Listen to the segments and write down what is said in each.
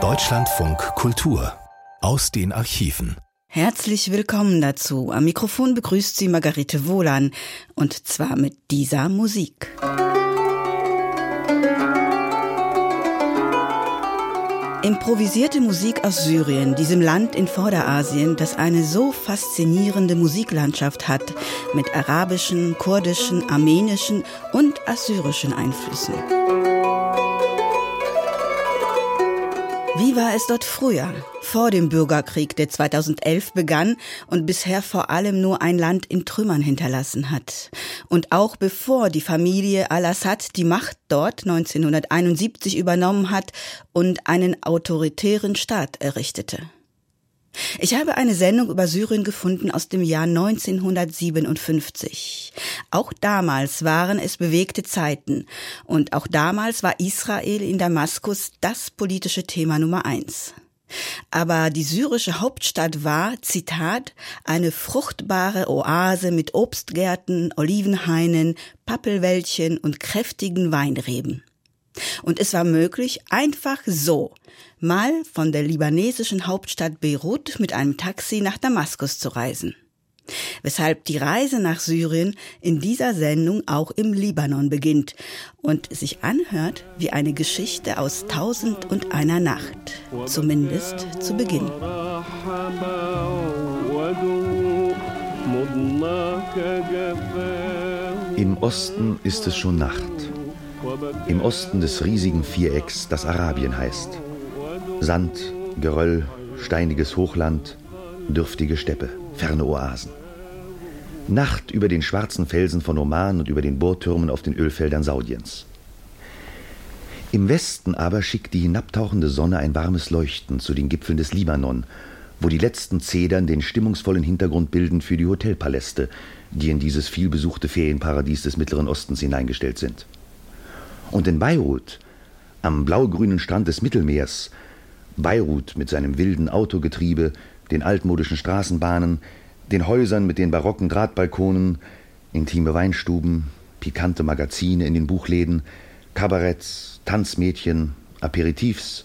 Deutschlandfunk Kultur aus den Archiven. Herzlich willkommen dazu. Am Mikrofon begrüßt Sie Margarete Wohlan und zwar mit dieser Musik. Improvisierte Musik aus Syrien, diesem Land in Vorderasien, das eine so faszinierende Musiklandschaft hat, mit arabischen, kurdischen, armenischen und assyrischen Einflüssen. Wie war es dort früher, vor dem Bürgerkrieg, der 2011 begann und bisher vor allem nur ein Land in Trümmern hinterlassen hat? Und auch bevor die Familie al-Assad die Macht dort 1971 übernommen hat und einen autoritären Staat errichtete? Ich habe eine Sendung über Syrien gefunden aus dem Jahr 1957. Auch damals waren es bewegte Zeiten und auch damals war Israel in Damaskus das politische Thema Nummer eins. Aber die syrische Hauptstadt war, Zitat, eine fruchtbare Oase mit Obstgärten, Olivenhainen, Pappelwäldchen und kräftigen Weinreben. Und es war möglich, einfach so mal von der libanesischen Hauptstadt Beirut mit einem Taxi nach Damaskus zu reisen. Weshalb die Reise nach Syrien in dieser Sendung auch im Libanon beginnt und sich anhört wie eine Geschichte aus Tausend und einer Nacht, zumindest zu Beginn. Im Osten ist es schon Nacht. Im Osten des riesigen Vierecks, das Arabien heißt. Sand, Geröll, steiniges Hochland, dürftige Steppe, ferne Oasen. Nacht über den schwarzen Felsen von Oman und über den Bohrtürmen auf den Ölfeldern Saudiens. Im Westen aber schickt die hinabtauchende Sonne ein warmes Leuchten zu den Gipfeln des Libanon, wo die letzten Zedern den stimmungsvollen Hintergrund bilden für die Hotelpaläste, die in dieses vielbesuchte Ferienparadies des Mittleren Ostens hineingestellt sind. Und in Beirut, am blaugrünen Strand des Mittelmeers, Beirut mit seinem wilden Autogetriebe, den altmodischen Straßenbahnen, den Häusern mit den barocken Drahtbalkonen, intime Weinstuben, pikante Magazine in den Buchläden, Kabaretts, Tanzmädchen, Aperitifs,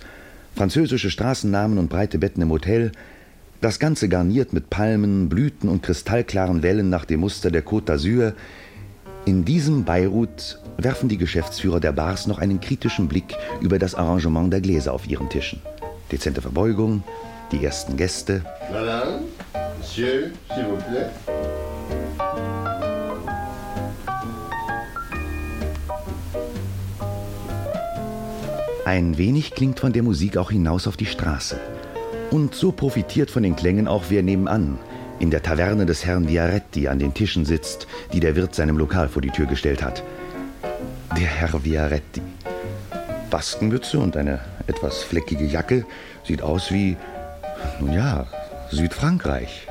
französische Straßennamen und breite Betten im Hotel, das Ganze garniert mit Palmen, Blüten und kristallklaren Wellen nach dem Muster der Côte d'Azur, in diesem Beirut werfen die Geschäftsführer der Bars noch einen kritischen Blick über das Arrangement der Gläser auf ihren Tischen. Dezente Verbeugung, die ersten Gäste. Madame, Monsieur, s'il vous plaît. Ein wenig klingt von der Musik auch hinaus auf die Straße. Und so profitiert von den Klängen auch wer nebenan, in der Taverne des Herrn Viaretti an den Tischen sitzt, die der Wirt seinem Lokal vor die Tür gestellt hat. Der Herr Viaretti. Baskenmütze und eine etwas fleckige Jacke sieht aus wie, nun ja, Südfrankreich.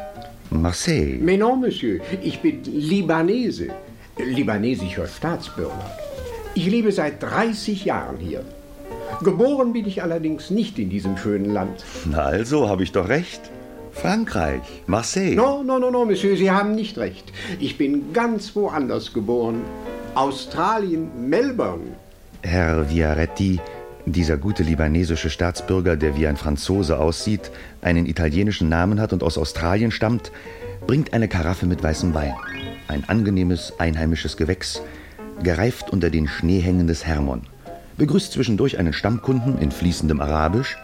Marseille. Mais non, Monsieur, ich bin Libanese, libanesischer Staatsbürger. Ich lebe seit 30 Jahren hier. Geboren bin ich allerdings nicht in diesem schönen Land. Na also, habe ich doch recht. Frankreich, Marseille. No, no, no, no, Monsieur, Sie haben nicht recht. Ich bin ganz woanders geboren. Australien, Melbourne. Herr Viaretti, dieser gute libanesische Staatsbürger, der wie ein Franzose aussieht, einen italienischen Namen hat und aus Australien stammt, bringt eine Karaffe mit weißem Wein. Ein angenehmes, einheimisches Gewächs, gereift unter den Schneehängen des Hermon. Begrüßt zwischendurch einen Stammkunden in fließendem Arabisch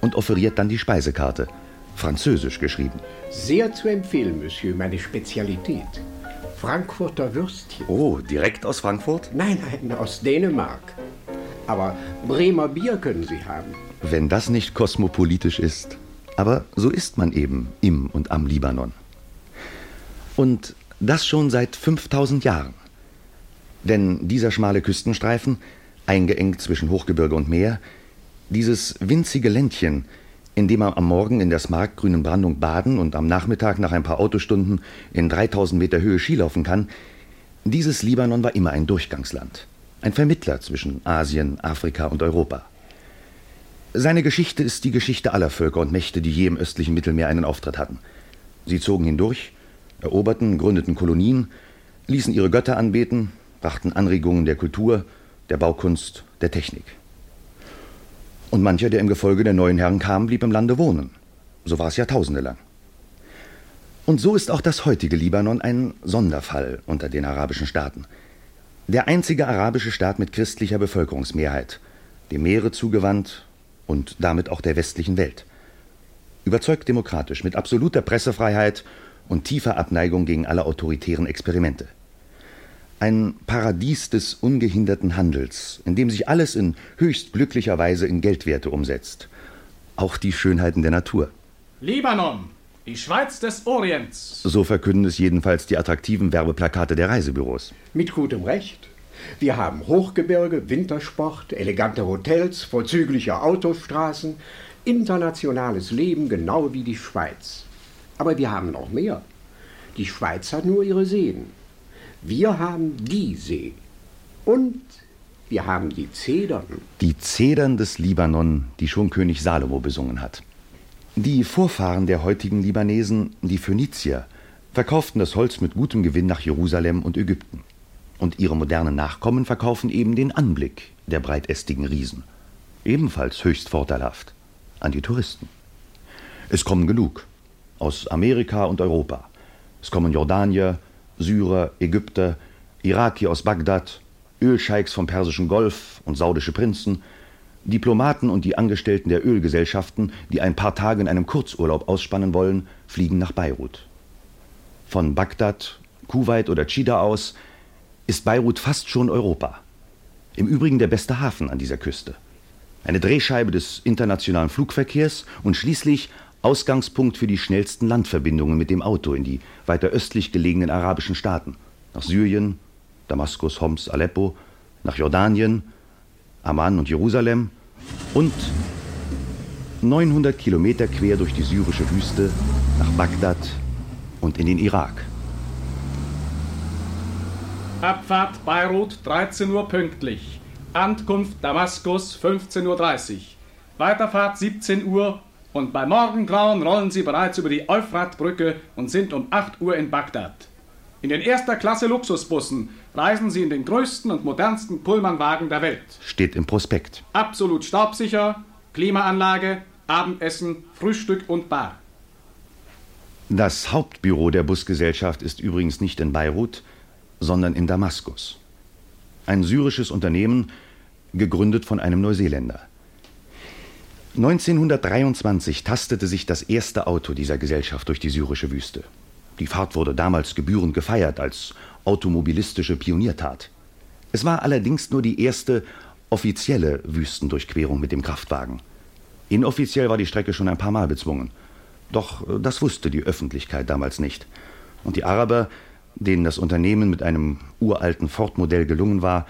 und offeriert dann die Speisekarte, französisch geschrieben. Sehr zu empfehlen, Monsieur, meine Spezialität. Frankfurter Würstchen. Oh, direkt aus Frankfurt? Nein, nein, aus Dänemark. Aber Bremer Bier können Sie haben. Wenn das nicht kosmopolitisch ist. Aber so ist man eben im und am Libanon. Und das schon seit 5000 Jahren. Denn dieser schmale Küstenstreifen, eingeengt zwischen Hochgebirge und Meer, dieses winzige Ländchen, in dem man am Morgen in der smaragdgrünen Brandung baden und am Nachmittag nach ein paar Autostunden in 3000 Meter Höhe Skilaufen kann, dieses Libanon war immer ein Durchgangsland, ein Vermittler zwischen Asien, Afrika und Europa. Seine Geschichte ist die Geschichte aller Völker und Mächte, die je im östlichen Mittelmeer einen Auftritt hatten. Sie zogen hindurch, eroberten, gründeten Kolonien, ließen ihre Götter anbeten, brachten Anregungen der Kultur, der Baukunst, der Technik. Und mancher, der im Gefolge der neuen Herren kam, blieb im Lande wohnen. So war es Jahrtausende lang. Und so ist auch das heutige Libanon ein Sonderfall unter den arabischen Staaten. Der einzige arabische Staat mit christlicher Bevölkerungsmehrheit, dem Meere zugewandt und damit auch der westlichen Welt. Überzeugt demokratisch, mit absoluter Pressefreiheit und tiefer Abneigung gegen alle autoritären Experimente. Ein Paradies des ungehinderten Handels, in dem sich alles in höchst glücklicher Weise in Geldwerte umsetzt. Auch die Schönheiten der Natur. Libanon, die Schweiz des Orients. So verkünden es jedenfalls die attraktiven Werbeplakate der Reisebüros. Mit gutem Recht. Wir haben Hochgebirge, Wintersport, elegante Hotels, vorzügliche Autostraßen, internationales Leben genau wie die Schweiz. Aber wir haben noch mehr. Die Schweiz hat nur ihre Seen. Wir haben die See. Und wir haben die Zedern. Die Zedern des Libanon, die schon König Salomo besungen hat. Die Vorfahren der heutigen Libanesen, die Phönizier, verkauften das Holz mit gutem Gewinn nach Jerusalem und Ägypten. Und ihre modernen Nachkommen verkaufen eben den Anblick der breitästigen Riesen. Ebenfalls höchst vorteilhaft an die Touristen. Es kommen genug aus Amerika und Europa. Es kommen Jordanier, Syrer, Ägypter, Irakier aus Bagdad, Ölscheiks vom Persischen Golf und saudische Prinzen, Diplomaten und die Angestellten der Ölgesellschaften, die ein paar Tage in einem Kurzurlaub ausspannen wollen, fliegen nach Beirut. Von Bagdad, Kuwait oder Chida aus ist Beirut fast schon Europa. Im Übrigen der beste Hafen an dieser Küste. Eine Drehscheibe des internationalen Flugverkehrs und schließlich Ausgangspunkt für die schnellsten Landverbindungen mit dem Auto in die weiter östlich gelegenen arabischen Staaten. Nach Syrien, Damaskus, Homs, Aleppo, nach Jordanien, Amman und Jerusalem und 900 Kilometer quer durch die syrische Wüste nach Bagdad und in den Irak. Abfahrt Beirut 13 Uhr pünktlich. Ankunft Damaskus 15.30 Uhr. Weiterfahrt 17 Uhr und bei Morgengrauen rollen sie bereits über die Euphratbrücke und sind um 8 Uhr in Bagdad. In den erster Klasse Luxusbussen reisen sie in den größten und modernsten Pullmanwagen der Welt. Steht im Prospekt. Absolut staubsicher, Klimaanlage, Abendessen, Frühstück und Bar. Das Hauptbüro der Busgesellschaft ist übrigens nicht in Beirut, sondern in Damaskus. Ein syrisches Unternehmen, gegründet von einem Neuseeländer. 1923 tastete sich das erste Auto dieser Gesellschaft durch die syrische Wüste. Die Fahrt wurde damals gebührend gefeiert als automobilistische Pioniertat. Es war allerdings nur die erste offizielle Wüstendurchquerung mit dem Kraftwagen. Inoffiziell war die Strecke schon ein paar Mal bezwungen. Doch äh, das wusste die Öffentlichkeit damals nicht. Und die Araber, denen das Unternehmen mit einem uralten Ford-Modell gelungen war,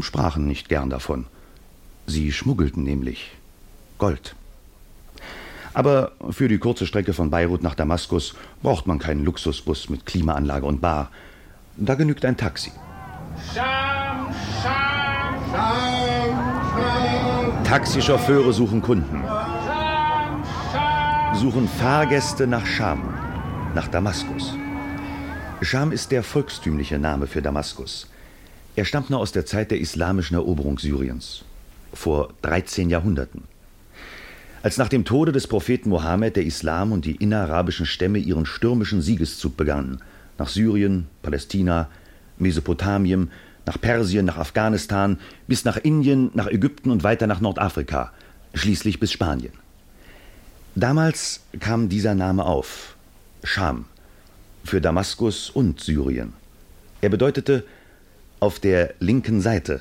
sprachen nicht gern davon. Sie schmuggelten nämlich Gold. Aber für die kurze Strecke von Beirut nach Damaskus braucht man keinen Luxusbus mit Klimaanlage und Bar. Da genügt ein Taxi. Scham, Scham, Taxichauffeure suchen Kunden, Scham, Scham. suchen Fahrgäste nach Scham, nach Damaskus. Scham ist der volkstümliche Name für Damaskus. Er stammt nur aus der Zeit der islamischen Eroberung Syriens, vor 13 Jahrhunderten. Als nach dem Tode des Propheten Mohammed der Islam und die innerarabischen Stämme ihren stürmischen Siegeszug begannen, nach Syrien, Palästina, Mesopotamien, nach Persien, nach Afghanistan, bis nach Indien, nach Ägypten und weiter nach Nordafrika, schließlich bis Spanien. Damals kam dieser Name auf, Scham, für Damaskus und Syrien. Er bedeutete auf der linken Seite,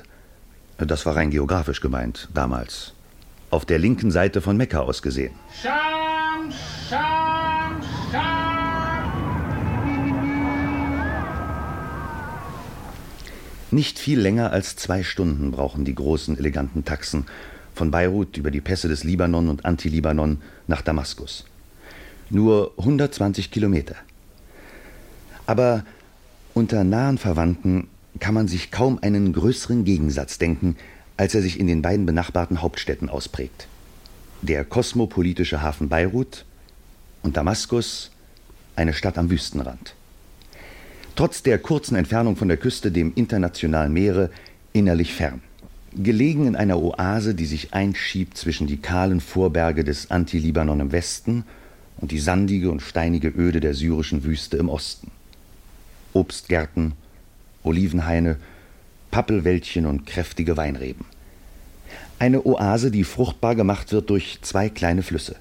das war rein geografisch gemeint damals, auf der linken Seite von Mekka aus gesehen. Scham, Scham, Scham. Nicht viel länger als zwei Stunden brauchen die großen, eleganten Taxen von Beirut über die Pässe des Libanon und Anti-Libanon nach Damaskus. Nur 120 Kilometer. Aber unter nahen Verwandten kann man sich kaum einen größeren Gegensatz denken, als er sich in den beiden benachbarten Hauptstädten ausprägt. Der kosmopolitische Hafen Beirut und Damaskus, eine Stadt am Wüstenrand. Trotz der kurzen Entfernung von der Küste dem internationalen Meere innerlich fern. Gelegen in einer Oase, die sich einschiebt zwischen die kahlen Vorberge des Anti-Libanon im Westen und die sandige und steinige Öde der syrischen Wüste im Osten. Obstgärten, Olivenhaine, Pappelwäldchen und kräftige Weinreben. Eine Oase, die fruchtbar gemacht wird durch zwei kleine Flüsse.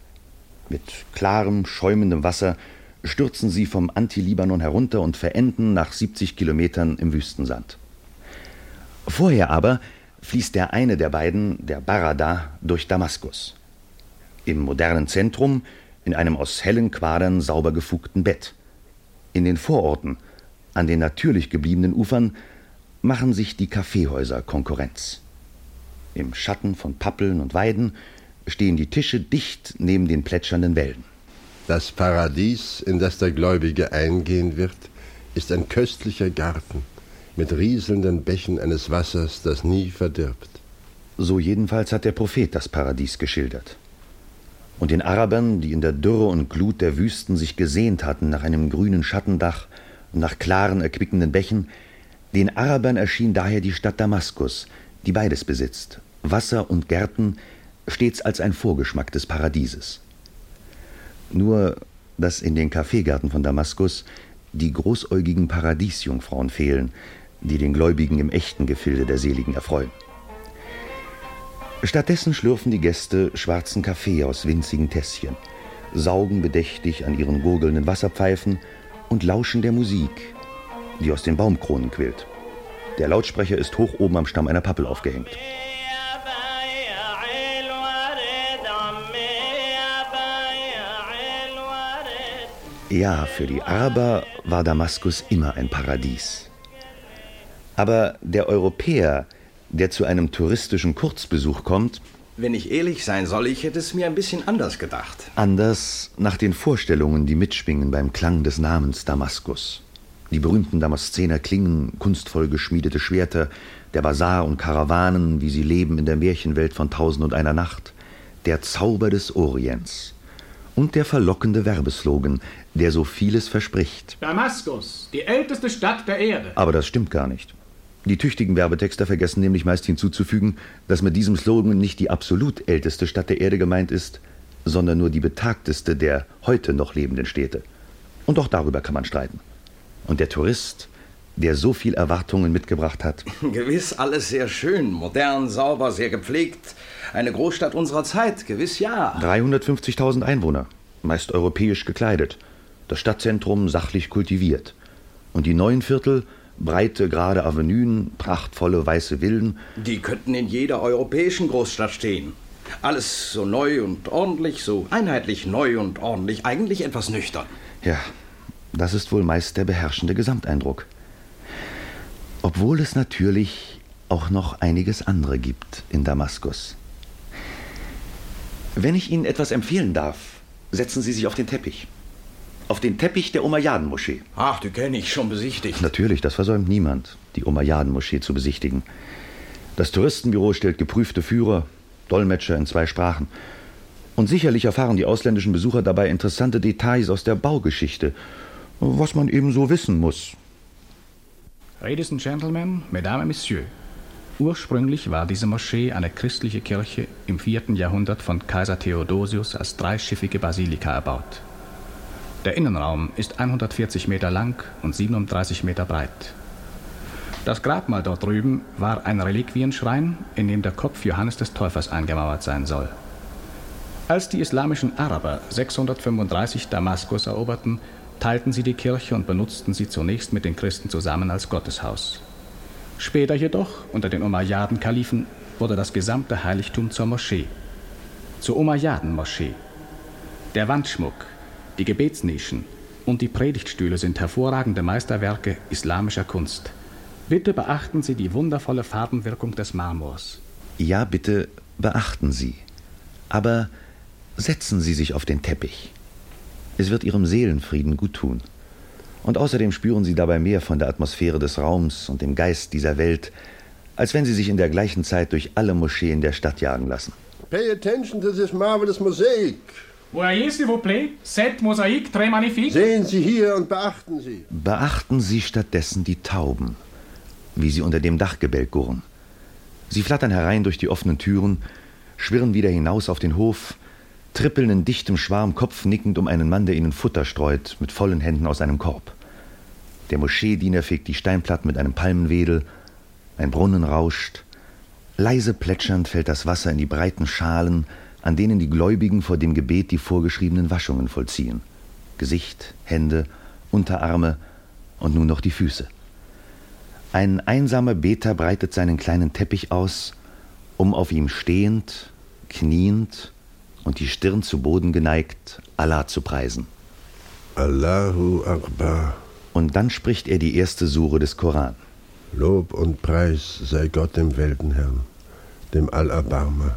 Mit klarem, schäumendem Wasser stürzen sie vom Anti-Libanon herunter und verenden nach 70 Kilometern im Wüstensand. Vorher aber fließt der eine der beiden, der Barada, durch Damaskus. Im modernen Zentrum in einem aus hellen Quadern sauber gefugten Bett. In den Vororten, an den natürlich gebliebenen Ufern, machen sich die Kaffeehäuser Konkurrenz. Im Schatten von Pappeln und Weiden stehen die Tische dicht neben den plätschernden Wellen. Das Paradies, in das der Gläubige eingehen wird, ist ein köstlicher Garten mit rieselnden Bächen eines Wassers, das nie verdirbt. So jedenfalls hat der Prophet das Paradies geschildert. Und den Arabern, die in der Dürre und Glut der Wüsten sich gesehnt hatten nach einem grünen Schattendach und nach klaren, erquickenden Bächen, den Arabern erschien daher die Stadt Damaskus, die beides besitzt, Wasser und Gärten, stets als ein Vorgeschmack des Paradieses. Nur, dass in den Kaffeegärten von Damaskus die großäugigen Paradiesjungfrauen fehlen, die den Gläubigen im echten Gefilde der Seligen erfreuen. Stattdessen schlürfen die Gäste schwarzen Kaffee aus winzigen Tässchen, saugen bedächtig an ihren gurgelnden Wasserpfeifen und lauschen der Musik, die aus den Baumkronen quillt. Der Lautsprecher ist hoch oben am Stamm einer Pappel aufgehängt. Ja, für die Araber war Damaskus immer ein Paradies. Aber der Europäer, der zu einem touristischen Kurzbesuch kommt, wenn ich ehrlich sein soll, ich hätte es mir ein bisschen anders gedacht. Anders nach den Vorstellungen, die mitschwingen beim Klang des Namens Damaskus. Die berühmten Damaszener Klingen, kunstvoll geschmiedete Schwerter, der Bazar und Karawanen, wie sie leben in der Märchenwelt von Tausend und einer Nacht, der Zauber des Orients und der verlockende Werbeslogan, der so vieles verspricht. Damaskus, die älteste Stadt der Erde. Aber das stimmt gar nicht. Die tüchtigen Werbetexter vergessen nämlich meist hinzuzufügen, dass mit diesem Slogan nicht die absolut älteste Stadt der Erde gemeint ist, sondern nur die betagteste der heute noch lebenden Städte. Und auch darüber kann man streiten. Und der Tourist, der so viel Erwartungen mitgebracht hat. Gewiss alles sehr schön, modern, sauber, sehr gepflegt. Eine Großstadt unserer Zeit, gewiss ja. 350.000 Einwohner, meist europäisch gekleidet. Das Stadtzentrum sachlich kultiviert. Und die neuen Viertel breite, gerade Avenuen, prachtvolle weiße Villen. Die könnten in jeder europäischen Großstadt stehen. Alles so neu und ordentlich, so einheitlich neu und ordentlich, eigentlich etwas nüchtern. Ja, das ist wohl meist der beherrschende Gesamteindruck. Obwohl es natürlich auch noch einiges andere gibt in Damaskus. Wenn ich Ihnen etwas empfehlen darf, setzen Sie sich auf den Teppich. Auf den Teppich der Umayyaden-Moschee. Ach, die kenne ich schon besichtigt. Natürlich, das versäumt niemand, die Umayyaden-Moschee zu besichtigen. Das Touristenbüro stellt geprüfte Führer, Dolmetscher in zwei Sprachen. Und sicherlich erfahren die ausländischen Besucher dabei interessante Details aus der Baugeschichte, was man eben so wissen muss. Ladies and Gentlemen, Mesdames et Messieurs. Ursprünglich war diese Moschee eine christliche Kirche im vierten Jahrhundert von Kaiser Theodosius als dreischiffige Basilika erbaut. Der Innenraum ist 140 Meter lang und 37 Meter breit. Das Grabmal dort drüben war ein Reliquienschrein, in dem der Kopf Johannes des Täufers eingemauert sein soll. Als die islamischen Araber 635 Damaskus eroberten, teilten sie die Kirche und benutzten sie zunächst mit den Christen zusammen als Gotteshaus. Später jedoch, unter den Umayyaden-Kalifen, wurde das gesamte Heiligtum zur Moschee. Zur Umayyaden-Moschee. Der Wandschmuck, die Gebetsnischen und die Predigtstühle sind hervorragende Meisterwerke islamischer Kunst. Bitte beachten Sie die wundervolle Farbenwirkung des Marmors. Ja, bitte beachten Sie. Aber setzen Sie sich auf den Teppich. Es wird Ihrem Seelenfrieden gut tun. Und außerdem spüren Sie dabei mehr von der Atmosphäre des Raums und dem Geist dieser Welt, als wenn Sie sich in der gleichen Zeit durch alle Moscheen der Stadt jagen lassen. Pay attention to this marvelous mosaic. Voyez, s'il vous plaît, cette mosaïque très magnifique. Sehen Sie hier und beachten Sie. Beachten Sie stattdessen die Tauben, wie sie unter dem Dachgebälk gurren. Sie flattern herein durch die offenen Türen, schwirren wieder hinaus auf den Hof, trippeln in dichtem Schwarm kopfnickend um einen Mann, der ihnen Futter streut, mit vollen Händen aus einem Korb. Der Moscheediener fegt die Steinplatten mit einem Palmenwedel, ein Brunnen rauscht, leise plätschernd fällt das Wasser in die breiten Schalen, an denen die Gläubigen vor dem Gebet die vorgeschriebenen Waschungen vollziehen. Gesicht, Hände, Unterarme und nun noch die Füße. Ein einsamer Beter breitet seinen kleinen Teppich aus, um auf ihm stehend, kniend und die Stirn zu Boden geneigt, Allah zu preisen. Allahu Akbar. Und dann spricht er die erste Sure des Koran. Lob und Preis sei Gott dem Weltenherrn, dem Allerbarmer,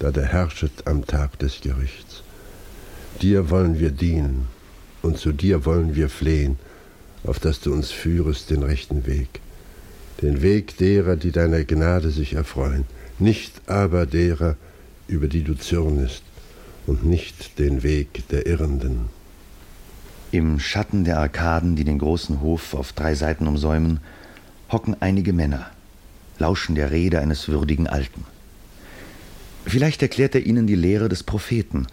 da der herrschet am Tag des Gerichts. Dir wollen wir dienen und zu dir wollen wir flehen, auf dass du uns führest den rechten Weg, den Weg derer, die deiner Gnade sich erfreuen, nicht aber derer, über die du zürnest, und nicht den Weg der Irrenden. Im Schatten der Arkaden, die den großen Hof auf drei Seiten umsäumen, hocken einige Männer, lauschen der Rede eines würdigen Alten. Vielleicht erklärt er ihnen die Lehre des Propheten,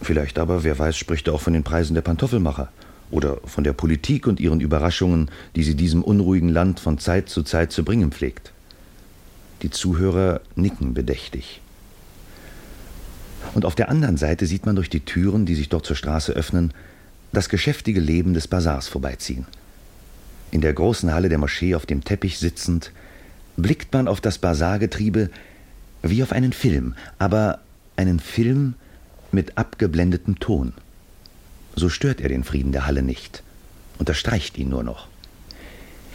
vielleicht aber, wer weiß, spricht er auch von den Preisen der Pantoffelmacher oder von der Politik und ihren Überraschungen, die sie diesem unruhigen Land von Zeit zu Zeit zu bringen pflegt. Die Zuhörer nicken bedächtig. Und auf der anderen Seite sieht man durch die Türen, die sich dort zur Straße öffnen, das geschäftige Leben des Bazars vorbeiziehen. In der großen Halle der Moschee auf dem Teppich sitzend, blickt man auf das Bazargetriebe wie auf einen Film, aber einen Film mit abgeblendetem Ton. So stört er den Frieden der Halle nicht, unterstreicht ihn nur noch.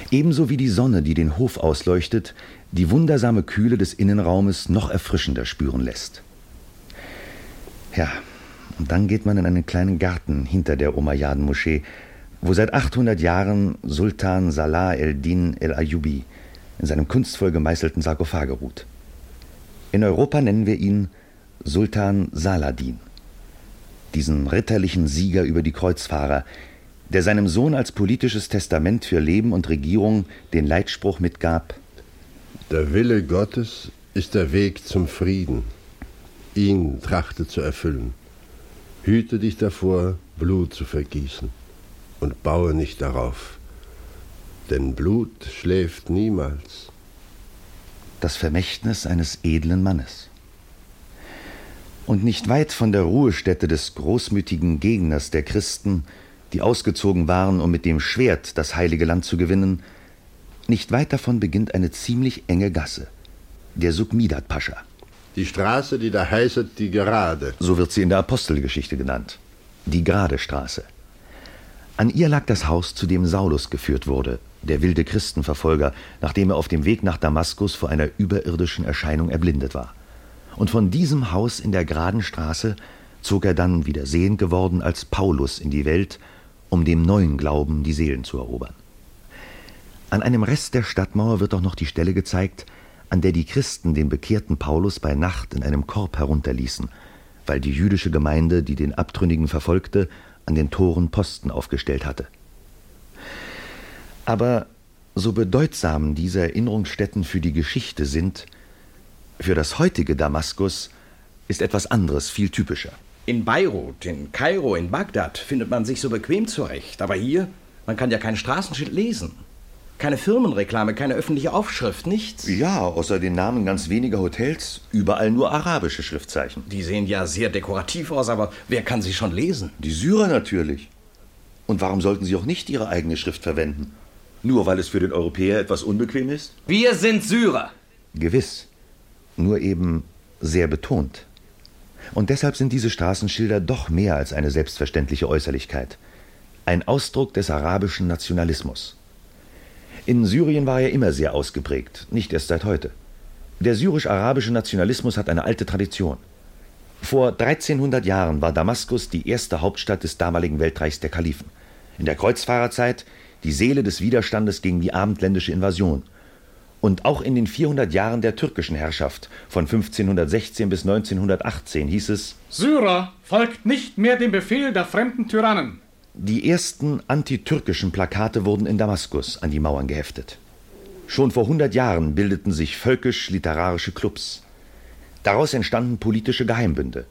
Ebenso wie die Sonne, die den Hof ausleuchtet, die wundersame Kühle des Innenraumes noch erfrischender spüren lässt. Ja, und dann geht man in einen kleinen Garten hinter der Umayyaden-Moschee, wo seit 800 Jahren Sultan Salah el-Din el-Ayyubi in seinem kunstvoll gemeißelten Sarkophage ruht. In Europa nennen wir ihn Sultan Saladin, diesen ritterlichen Sieger über die Kreuzfahrer, der seinem Sohn als politisches Testament für Leben und Regierung den Leitspruch mitgab Der Wille Gottes ist der Weg zum Frieden. Ihn trachte zu erfüllen. Hüte dich davor, Blut zu vergießen und baue nicht darauf, denn Blut schläft niemals. Das Vermächtnis eines edlen Mannes. Und nicht weit von der Ruhestätte des großmütigen Gegners der Christen, die ausgezogen waren, um mit dem Schwert das heilige Land zu gewinnen, nicht weit davon beginnt eine ziemlich enge Gasse, der Sukmidat Pascha. Die Straße, die da heißet, die Gerade. So wird sie in der Apostelgeschichte genannt. Die Gerade Straße. An ihr lag das Haus, zu dem Saulus geführt wurde, der wilde Christenverfolger, nachdem er auf dem Weg nach Damaskus vor einer überirdischen Erscheinung erblindet war. Und von diesem Haus in der geraden Straße zog er dann, wieder sehend geworden, als Paulus in die Welt, um dem neuen Glauben die Seelen zu erobern. An einem Rest der Stadtmauer wird auch noch die Stelle gezeigt, an der die Christen den bekehrten Paulus bei Nacht in einem Korb herunterließen, weil die jüdische Gemeinde, die den Abtrünnigen verfolgte, an den Toren Posten aufgestellt hatte. Aber so bedeutsam diese Erinnerungsstätten für die Geschichte sind, für das heutige Damaskus ist etwas anderes viel typischer. In Beirut, in Kairo, in Bagdad findet man sich so bequem zurecht. Aber hier, man kann ja kein Straßenschild lesen. Keine Firmenreklame, keine öffentliche Aufschrift, nichts. Ja, außer den Namen ganz weniger Hotels, überall nur arabische Schriftzeichen. Die sehen ja sehr dekorativ aus, aber wer kann sie schon lesen? Die Syrer natürlich. Und warum sollten sie auch nicht ihre eigene Schrift verwenden? Nur weil es für den Europäer etwas unbequem ist? Wir sind Syrer. Gewiss. Nur eben sehr betont. Und deshalb sind diese Straßenschilder doch mehr als eine selbstverständliche Äußerlichkeit. Ein Ausdruck des arabischen Nationalismus. In Syrien war er immer sehr ausgeprägt, nicht erst seit heute. Der syrisch-arabische Nationalismus hat eine alte Tradition. Vor 1300 Jahren war Damaskus die erste Hauptstadt des damaligen Weltreichs der Kalifen. In der Kreuzfahrerzeit die Seele des Widerstandes gegen die abendländische Invasion. Und auch in den 400 Jahren der türkischen Herrschaft von 1516 bis 1918 hieß es: Syrer folgt nicht mehr dem Befehl der fremden Tyrannen. Die ersten antitürkischen Plakate wurden in Damaskus an die Mauern geheftet. Schon vor 100 Jahren bildeten sich völkisch-literarische Clubs. Daraus entstanden politische Geheimbünde,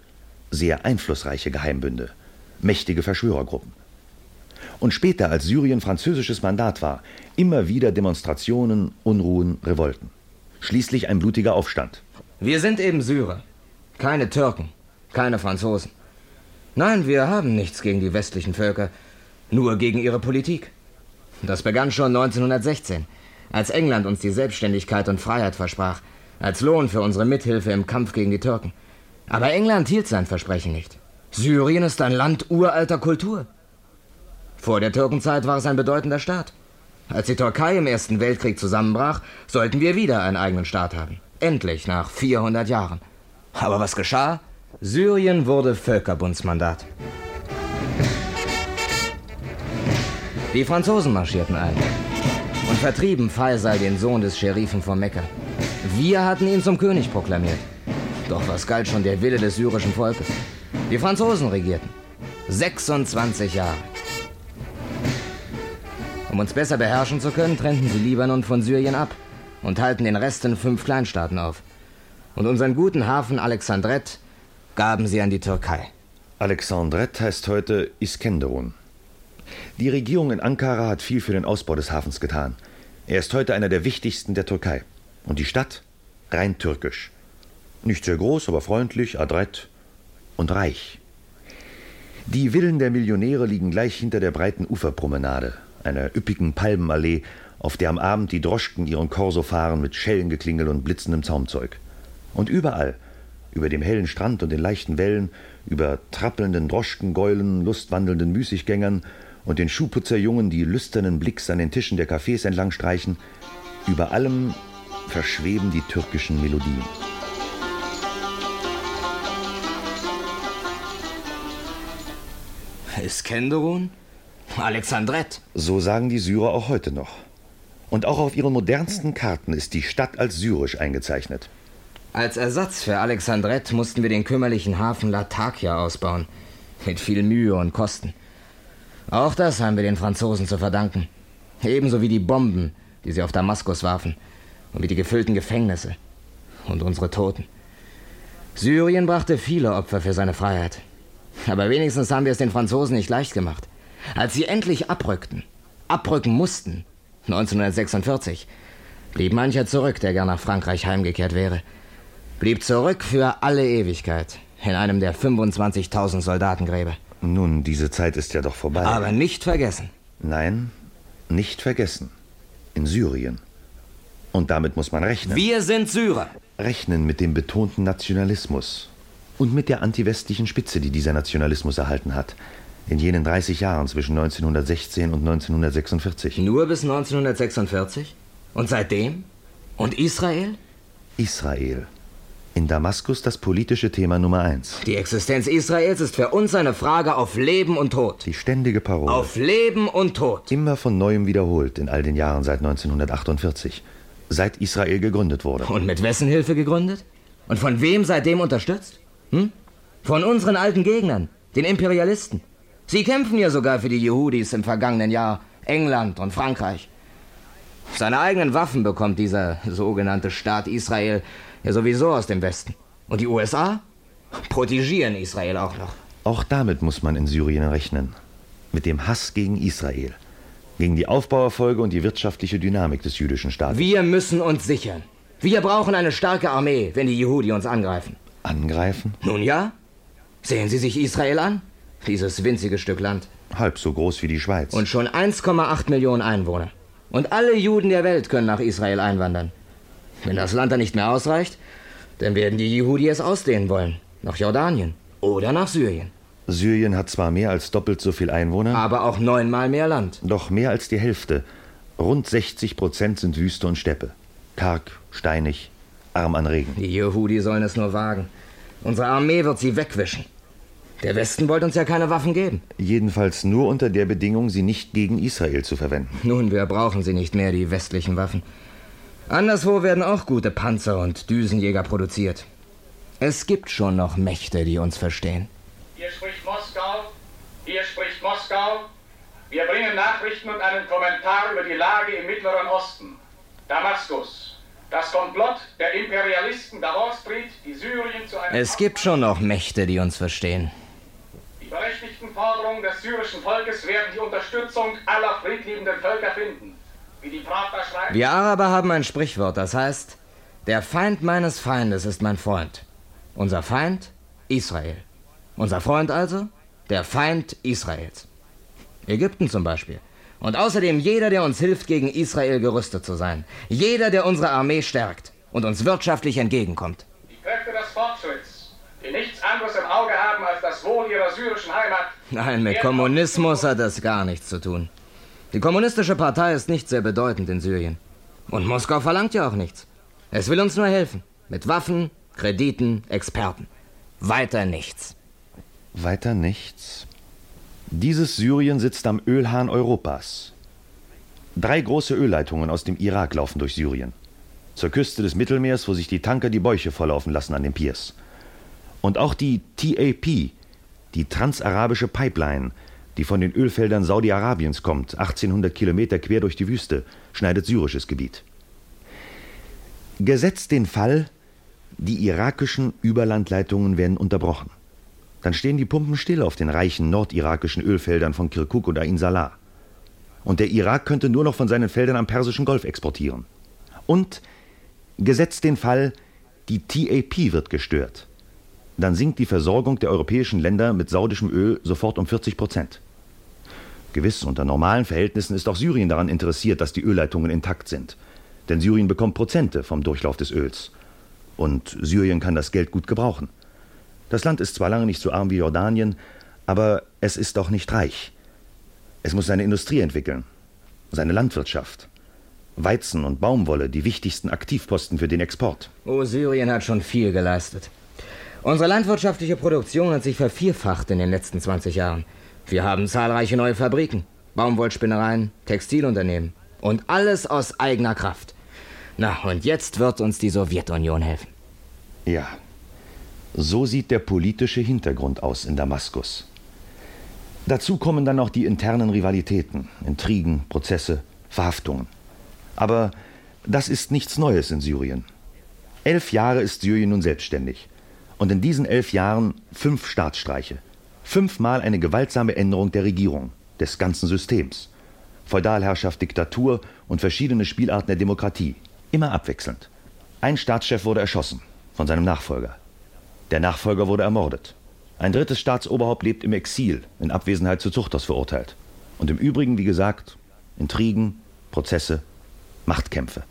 sehr einflussreiche Geheimbünde, mächtige Verschwörergruppen. Und später, als Syrien französisches Mandat war, immer wieder Demonstrationen, Unruhen, Revolten. Schließlich ein blutiger Aufstand. Wir sind eben Syrer, keine Türken, keine Franzosen. Nein, wir haben nichts gegen die westlichen Völker, nur gegen ihre Politik. Das begann schon 1916, als England uns die Selbstständigkeit und Freiheit versprach, als Lohn für unsere Mithilfe im Kampf gegen die Türken. Aber England hielt sein Versprechen nicht. Syrien ist ein Land uralter Kultur. Vor der Türkenzeit war es ein bedeutender Staat. Als die Türkei im Ersten Weltkrieg zusammenbrach, sollten wir wieder einen eigenen Staat haben. Endlich nach 400 Jahren. Aber was geschah? Syrien wurde Völkerbundsmandat. Die Franzosen marschierten ein und vertrieben Faisal, den Sohn des Scherifen von Mekka. Wir hatten ihn zum König proklamiert. Doch was galt schon der Wille des syrischen Volkes? Die Franzosen regierten. 26 Jahre. Um uns besser beherrschen zu können, trennten sie Libanon von Syrien ab und halten den Rest in fünf Kleinstaaten auf. Und unseren guten Hafen Alexandret gaben sie an die Türkei. Alexandret heißt heute Iskenderun. Die Regierung in Ankara hat viel für den Ausbau des Hafens getan. Er ist heute einer der wichtigsten der Türkei. Und die Stadt? Rein türkisch. Nicht sehr groß, aber freundlich, adrett und reich. Die Villen der Millionäre liegen gleich hinter der breiten Uferpromenade, einer üppigen Palmenallee, auf der am Abend die Droschken ihren Korso fahren mit Schellengeklingel und blitzendem Zaumzeug. Und überall, über dem hellen Strand und den leichten Wellen, über trappelnden Droschkengäulen, lustwandelnden Müßiggängern und den Schuhputzerjungen, die lüsternen Blicks an den Tischen der Cafés entlang streichen, über allem verschweben die türkischen Melodien. Iskenderun? Alexandret? So sagen die Syrer auch heute noch. Und auch auf ihren modernsten Karten ist die Stadt als syrisch eingezeichnet. Als Ersatz für Alexandret mussten wir den kümmerlichen Hafen Latakia ausbauen. Mit viel Mühe und Kosten. Auch das haben wir den Franzosen zu verdanken. Ebenso wie die Bomben, die sie auf Damaskus warfen. Und wie die gefüllten Gefängnisse. Und unsere Toten. Syrien brachte viele Opfer für seine Freiheit. Aber wenigstens haben wir es den Franzosen nicht leicht gemacht. Als sie endlich abrückten, abrücken mussten, 1946, blieb mancher zurück, der gern nach Frankreich heimgekehrt wäre. Blieb zurück für alle Ewigkeit in einem der 25.000 Soldatengräber. Nun, diese Zeit ist ja doch vorbei. Aber nicht vergessen. Nein, nicht vergessen. In Syrien. Und damit muss man rechnen. Wir sind Syrer. Rechnen mit dem betonten Nationalismus. Und mit der antiwestlichen Spitze, die dieser Nationalismus erhalten hat. In jenen 30 Jahren zwischen 1916 und 1946. Nur bis 1946? Und seitdem? Und Israel? Israel. In Damaskus das politische Thema Nummer eins. Die Existenz Israels ist für uns eine Frage auf Leben und Tod. Die ständige Parole. Auf Leben und Tod. Immer von neuem wiederholt in all den Jahren seit 1948. Seit Israel gegründet wurde. Und mit wessen Hilfe gegründet? Und von wem seitdem unterstützt? Hm? Von unseren alten Gegnern, den Imperialisten. Sie kämpfen ja sogar für die Jehudis im vergangenen Jahr, England und Frankreich. Seine eigenen Waffen bekommt dieser sogenannte Staat Israel ja sowieso aus dem Westen. Und die USA protegieren Israel auch noch. Auch damit muss man in Syrien rechnen. Mit dem Hass gegen Israel. Gegen die Aufbauerfolge und die wirtschaftliche Dynamik des jüdischen Staates. Wir müssen uns sichern. Wir brauchen eine starke Armee, wenn die Jehudi uns angreifen. Angreifen? Nun ja. Sehen Sie sich Israel an. Dieses winzige Stück Land. Halb so groß wie die Schweiz. Und schon 1,8 Millionen Einwohner. Und alle Juden der Welt können nach Israel einwandern. Wenn das Land dann nicht mehr ausreicht, dann werden die Jehudi es ausdehnen wollen. Nach Jordanien oder nach Syrien. Syrien hat zwar mehr als doppelt so viel Einwohner, aber auch neunmal mehr Land. Doch mehr als die Hälfte. Rund 60 Prozent sind Wüste und Steppe. Karg, steinig, arm an Regen. Die Jehudi sollen es nur wagen. Unsere Armee wird sie wegwischen. Der Westen wollte uns ja keine Waffen geben. Jedenfalls nur unter der Bedingung, sie nicht gegen Israel zu verwenden. Nun, wir brauchen sie nicht mehr, die westlichen Waffen. Anderswo werden auch gute Panzer und Düsenjäger produziert. Es gibt schon noch Mächte, die uns verstehen. Hier spricht Moskau. Hier spricht Moskau. Wir bringen Nachrichten und einen Kommentar über die Lage im Mittleren Osten. Damaskus. Das Komplott der Imperialisten der Wall Street, die Syrien zu einem... Es gibt schon noch Mächte, die uns verstehen. Die berechtigten Forderungen des syrischen Volkes werden die Unterstützung aller friedliebenden Völker finden. Wir Araber haben ein Sprichwort, das heißt, der Feind meines Feindes ist mein Freund. Unser Feind Israel. Unser Freund also der Feind Israels. Ägypten zum Beispiel. Und außerdem jeder, der uns hilft, gegen Israel gerüstet zu sein. Jeder, der unsere Armee stärkt und uns wirtschaftlich entgegenkommt. Die Kräfte des Fortschritts, die nichts anderes im Auge haben als das Wohl ihrer syrischen Heimat. Nein, mit Kommunismus hat das gar nichts zu tun. Die kommunistische Partei ist nicht sehr bedeutend in Syrien. Und Moskau verlangt ja auch nichts. Es will uns nur helfen. Mit Waffen, Krediten, Experten. Weiter nichts. Weiter nichts? Dieses Syrien sitzt am Ölhahn Europas. Drei große Ölleitungen aus dem Irak laufen durch Syrien. Zur Küste des Mittelmeers, wo sich die Tanker die Bäuche volllaufen lassen an den Piers. Und auch die TAP, die transarabische Pipeline, die von den Ölfeldern Saudi-Arabiens kommt, 1800 Kilometer quer durch die Wüste, schneidet syrisches Gebiet. Gesetzt den Fall, die irakischen Überlandleitungen werden unterbrochen dann stehen die Pumpen still auf den reichen nordirakischen Ölfeldern von Kirkuk und Ain Salah. Und der Irak könnte nur noch von seinen Feldern am Persischen Golf exportieren. Und gesetzt den Fall, die TAP wird gestört. Dann sinkt die Versorgung der europäischen Länder mit saudischem Öl sofort um 40 Prozent. Gewiss, unter normalen Verhältnissen ist auch Syrien daran interessiert, dass die Ölleitungen intakt sind. Denn Syrien bekommt Prozente vom Durchlauf des Öls. Und Syrien kann das Geld gut gebrauchen. Das Land ist zwar lange nicht so arm wie Jordanien, aber es ist doch nicht reich. Es muss seine Industrie entwickeln, seine Landwirtschaft. Weizen und Baumwolle, die wichtigsten Aktivposten für den Export. Oh, Syrien hat schon viel geleistet. Unsere landwirtschaftliche Produktion hat sich vervierfacht in den letzten 20 Jahren. Wir haben zahlreiche neue Fabriken, Baumwollspinnereien, Textilunternehmen. Und alles aus eigener Kraft. Na, und jetzt wird uns die Sowjetunion helfen. Ja, so sieht der politische Hintergrund aus in Damaskus. Dazu kommen dann noch die internen Rivalitäten, Intrigen, Prozesse, Verhaftungen. Aber das ist nichts Neues in Syrien. Elf Jahre ist Syrien nun selbstständig. Und in diesen elf Jahren fünf Staatsstreiche. Fünfmal eine gewaltsame Änderung der Regierung, des ganzen Systems. Feudalherrschaft, Diktatur und verschiedene Spielarten der Demokratie. Immer abwechselnd. Ein Staatschef wurde erschossen von seinem Nachfolger. Der Nachfolger wurde ermordet. Ein drittes Staatsoberhaupt lebt im Exil, in Abwesenheit zu Zuchthaus verurteilt. Und im Übrigen, wie gesagt, Intrigen, Prozesse, Machtkämpfe.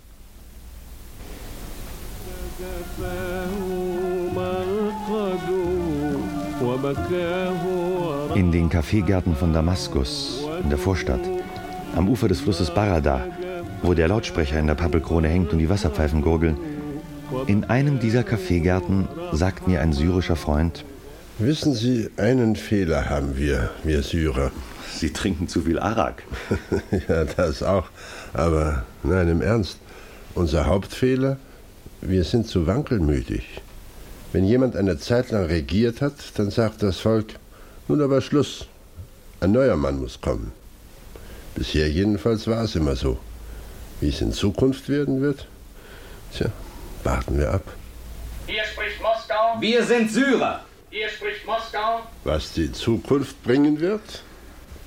In den Kaffeegärten von Damaskus, in der Vorstadt, am Ufer des Flusses Barada, wo der Lautsprecher in der Pappelkrone hängt und die Wasserpfeifen gurgeln, in einem dieser Kaffeegärten sagt mir ein syrischer Freund, Wissen Sie, einen Fehler haben wir, wir Syrer. Sie trinken zu viel Arak. ja, das auch. Aber nein, im Ernst. Unser Hauptfehler, wir sind zu wankelmütig. Wenn jemand eine Zeit lang regiert hat, dann sagt das Volk, nun aber Schluss. Ein neuer Mann muss kommen. Bisher jedenfalls war es immer so. Wie es in Zukunft werden wird? Tja, Warten wir ab. Hier spricht Moskau. Wir sind Syrer. Hier spricht Moskau. Was die Zukunft bringen wird,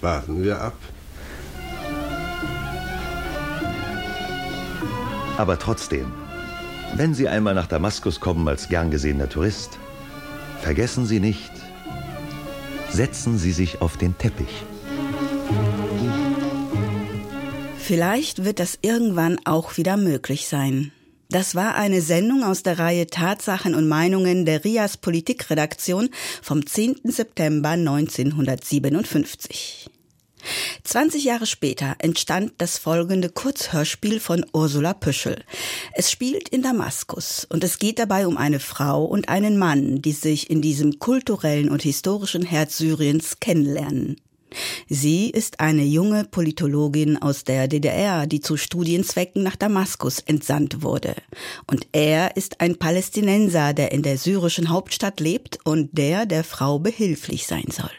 warten wir ab. Aber trotzdem, wenn Sie einmal nach Damaskus kommen als gern gesehener Tourist, vergessen Sie nicht, setzen Sie sich auf den Teppich. Vielleicht wird das irgendwann auch wieder möglich sein. Das war eine Sendung aus der Reihe Tatsachen und Meinungen der RIAS Politikredaktion vom 10. September 1957. 20 Jahre später entstand das folgende Kurzhörspiel von Ursula Püschel. Es spielt in Damaskus und es geht dabei um eine Frau und einen Mann, die sich in diesem kulturellen und historischen Herz Syriens kennenlernen. Sie ist eine junge Politologin aus der DDR, die zu Studienzwecken nach Damaskus entsandt wurde. Und er ist ein Palästinenser, der in der syrischen Hauptstadt lebt und der der Frau behilflich sein soll.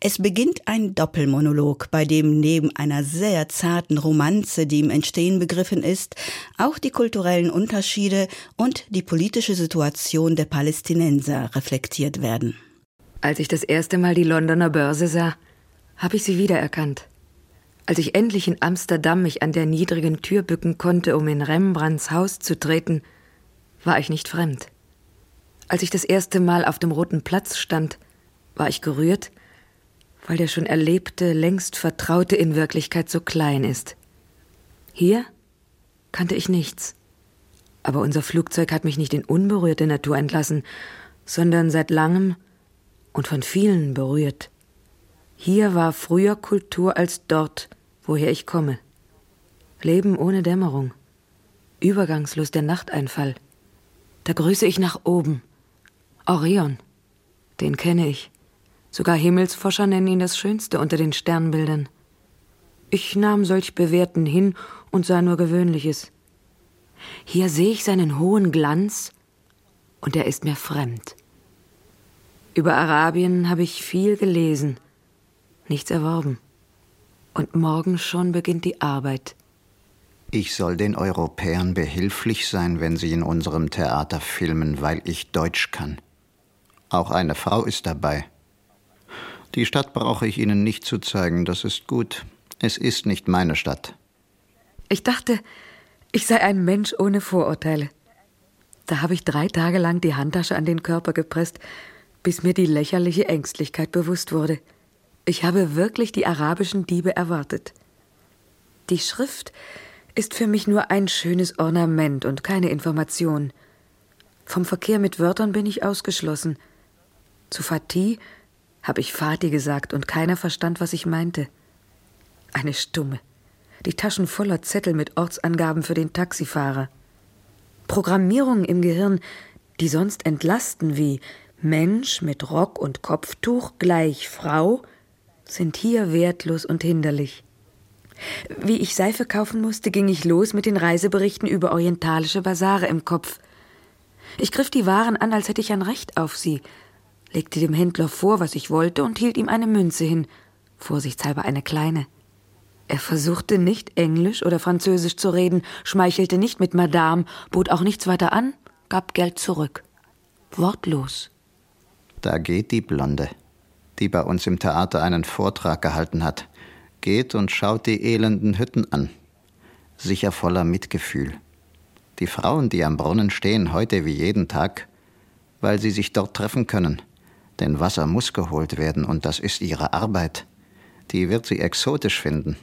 Es beginnt ein Doppelmonolog, bei dem neben einer sehr zarten Romanze, die im Entstehen begriffen ist, auch die kulturellen Unterschiede und die politische Situation der Palästinenser reflektiert werden. Als ich das erste Mal die Londoner Börse sah, habe ich sie wiedererkannt. Als ich endlich in Amsterdam mich an der niedrigen Tür bücken konnte, um in Rembrandts Haus zu treten, war ich nicht fremd. Als ich das erste Mal auf dem Roten Platz stand, war ich gerührt, weil der schon erlebte, längst Vertraute in Wirklichkeit so klein ist. Hier kannte ich nichts. Aber unser Flugzeug hat mich nicht in unberührte Natur entlassen, sondern seit langem und von vielen berührt. Hier war früher Kultur als dort, woher ich komme. Leben ohne Dämmerung. Übergangslos der Nachteinfall. Da grüße ich nach oben. Orion. Den kenne ich. Sogar Himmelsforscher nennen ihn das Schönste unter den Sternbildern. Ich nahm solch Bewährten hin und sah nur Gewöhnliches. Hier sehe ich seinen hohen Glanz, und er ist mir fremd. Über Arabien habe ich viel gelesen, nichts erworben. Und morgen schon beginnt die Arbeit. Ich soll den Europäern behilflich sein, wenn sie in unserem Theater filmen, weil ich Deutsch kann. Auch eine Frau ist dabei. Die Stadt brauche ich Ihnen nicht zu zeigen, das ist gut. Es ist nicht meine Stadt. Ich dachte, ich sei ein Mensch ohne Vorurteile. Da habe ich drei Tage lang die Handtasche an den Körper gepresst, bis mir die lächerliche Ängstlichkeit bewusst wurde. Ich habe wirklich die arabischen Diebe erwartet. Die Schrift ist für mich nur ein schönes Ornament und keine Information. Vom Verkehr mit Wörtern bin ich ausgeschlossen. Zu Fatih habe ich Fatih gesagt und keiner verstand, was ich meinte. Eine Stumme. Die Taschen voller Zettel mit Ortsangaben für den Taxifahrer. Programmierungen im Gehirn, die sonst entlasten wie Mensch mit Rock und Kopftuch gleich Frau, sind hier wertlos und hinderlich. Wie ich Seife kaufen musste, ging ich los mit den Reiseberichten über orientalische Basare im Kopf. Ich griff die Waren an, als hätte ich ein Recht auf sie, legte dem Händler vor, was ich wollte, und hielt ihm eine Münze hin, vorsichtshalber eine kleine. Er versuchte nicht Englisch oder Französisch zu reden, schmeichelte nicht mit Madame, bot auch nichts weiter an, gab Geld zurück. Wortlos. Da geht die Blonde die bei uns im Theater einen Vortrag gehalten hat, geht und schaut die elenden Hütten an, sicher voller Mitgefühl. Die Frauen, die am Brunnen stehen, heute wie jeden Tag, weil sie sich dort treffen können. Denn Wasser muss geholt werden und das ist ihre Arbeit. Die wird sie exotisch finden,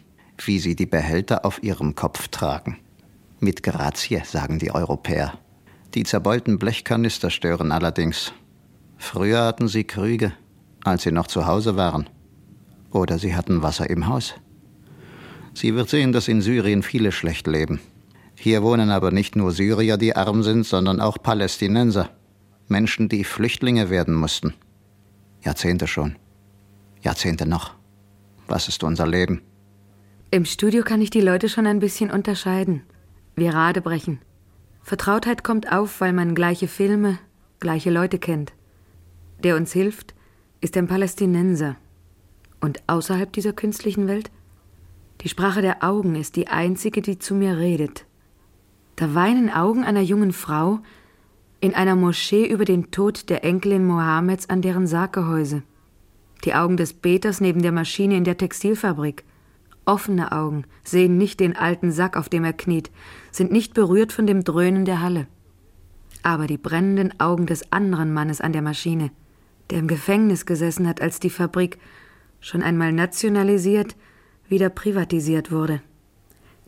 wie sie die Behälter auf ihrem Kopf tragen. Mit Grazie, sagen die Europäer. Die zerbeulten Blechkanister stören allerdings. Früher hatten sie Krüge, als sie noch zu Hause waren. Oder sie hatten Wasser im Haus. Sie wird sehen, dass in Syrien viele schlecht leben. Hier wohnen aber nicht nur Syrier, die arm sind, sondern auch Palästinenser. Menschen, die Flüchtlinge werden mussten. Jahrzehnte schon. Jahrzehnte noch. Was ist unser Leben? Im Studio kann ich die Leute schon ein bisschen unterscheiden. Wir Radebrechen. Vertrautheit kommt auf, weil man gleiche Filme, gleiche Leute kennt. Der uns hilft, ist ein Palästinenser. Und außerhalb dieser künstlichen Welt? Die Sprache der Augen ist die einzige, die zu mir redet. Da weinen Augen einer jungen Frau in einer Moschee über den Tod der Enkelin Mohammeds an deren Sarggehäuse. Die Augen des Beters neben der Maschine in der Textilfabrik. Offene Augen sehen nicht den alten Sack, auf dem er kniet, sind nicht berührt von dem Dröhnen der Halle. Aber die brennenden Augen des anderen Mannes an der Maschine – der im Gefängnis gesessen hat, als die Fabrik, schon einmal nationalisiert, wieder privatisiert wurde.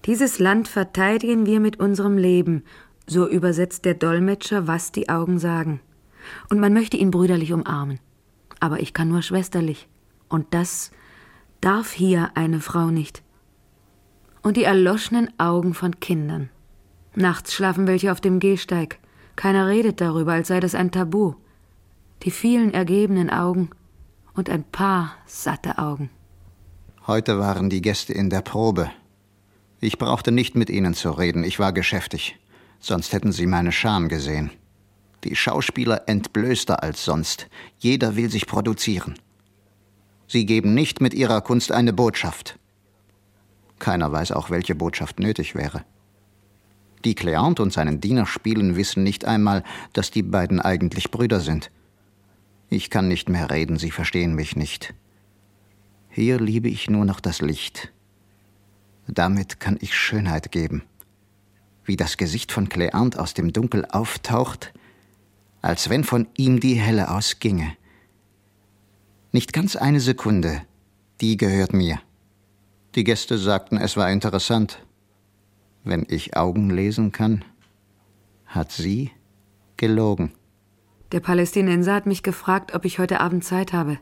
Dieses Land verteidigen wir mit unserem Leben, so übersetzt der Dolmetscher, was die Augen sagen. Und man möchte ihn brüderlich umarmen. Aber ich kann nur schwesterlich. Und das darf hier eine Frau nicht. Und die erloschenen Augen von Kindern. Nachts schlafen welche auf dem Gehsteig. Keiner redet darüber, als sei das ein Tabu die vielen ergebenen Augen und ein paar satte Augen. Heute waren die Gäste in der Probe. Ich brauchte nicht mit ihnen zu reden, ich war geschäftig, sonst hätten sie meine Scham gesehen. Die Schauspieler entblößter als sonst, jeder will sich produzieren. Sie geben nicht mit ihrer Kunst eine Botschaft. Keiner weiß auch, welche Botschaft nötig wäre. Die Cleant und seinen Diener spielen wissen nicht einmal, dass die beiden eigentlich Brüder sind. Ich kann nicht mehr reden, sie verstehen mich nicht. Hier liebe ich nur noch das Licht. Damit kann ich Schönheit geben. Wie das Gesicht von Cleant aus dem Dunkel auftaucht, als wenn von ihm die Helle ausginge. Nicht ganz eine Sekunde, die gehört mir. Die Gäste sagten, es war interessant. Wenn ich Augen lesen kann, hat sie gelogen. Der Palästinenser hat mich gefragt, ob ich heute Abend Zeit habe.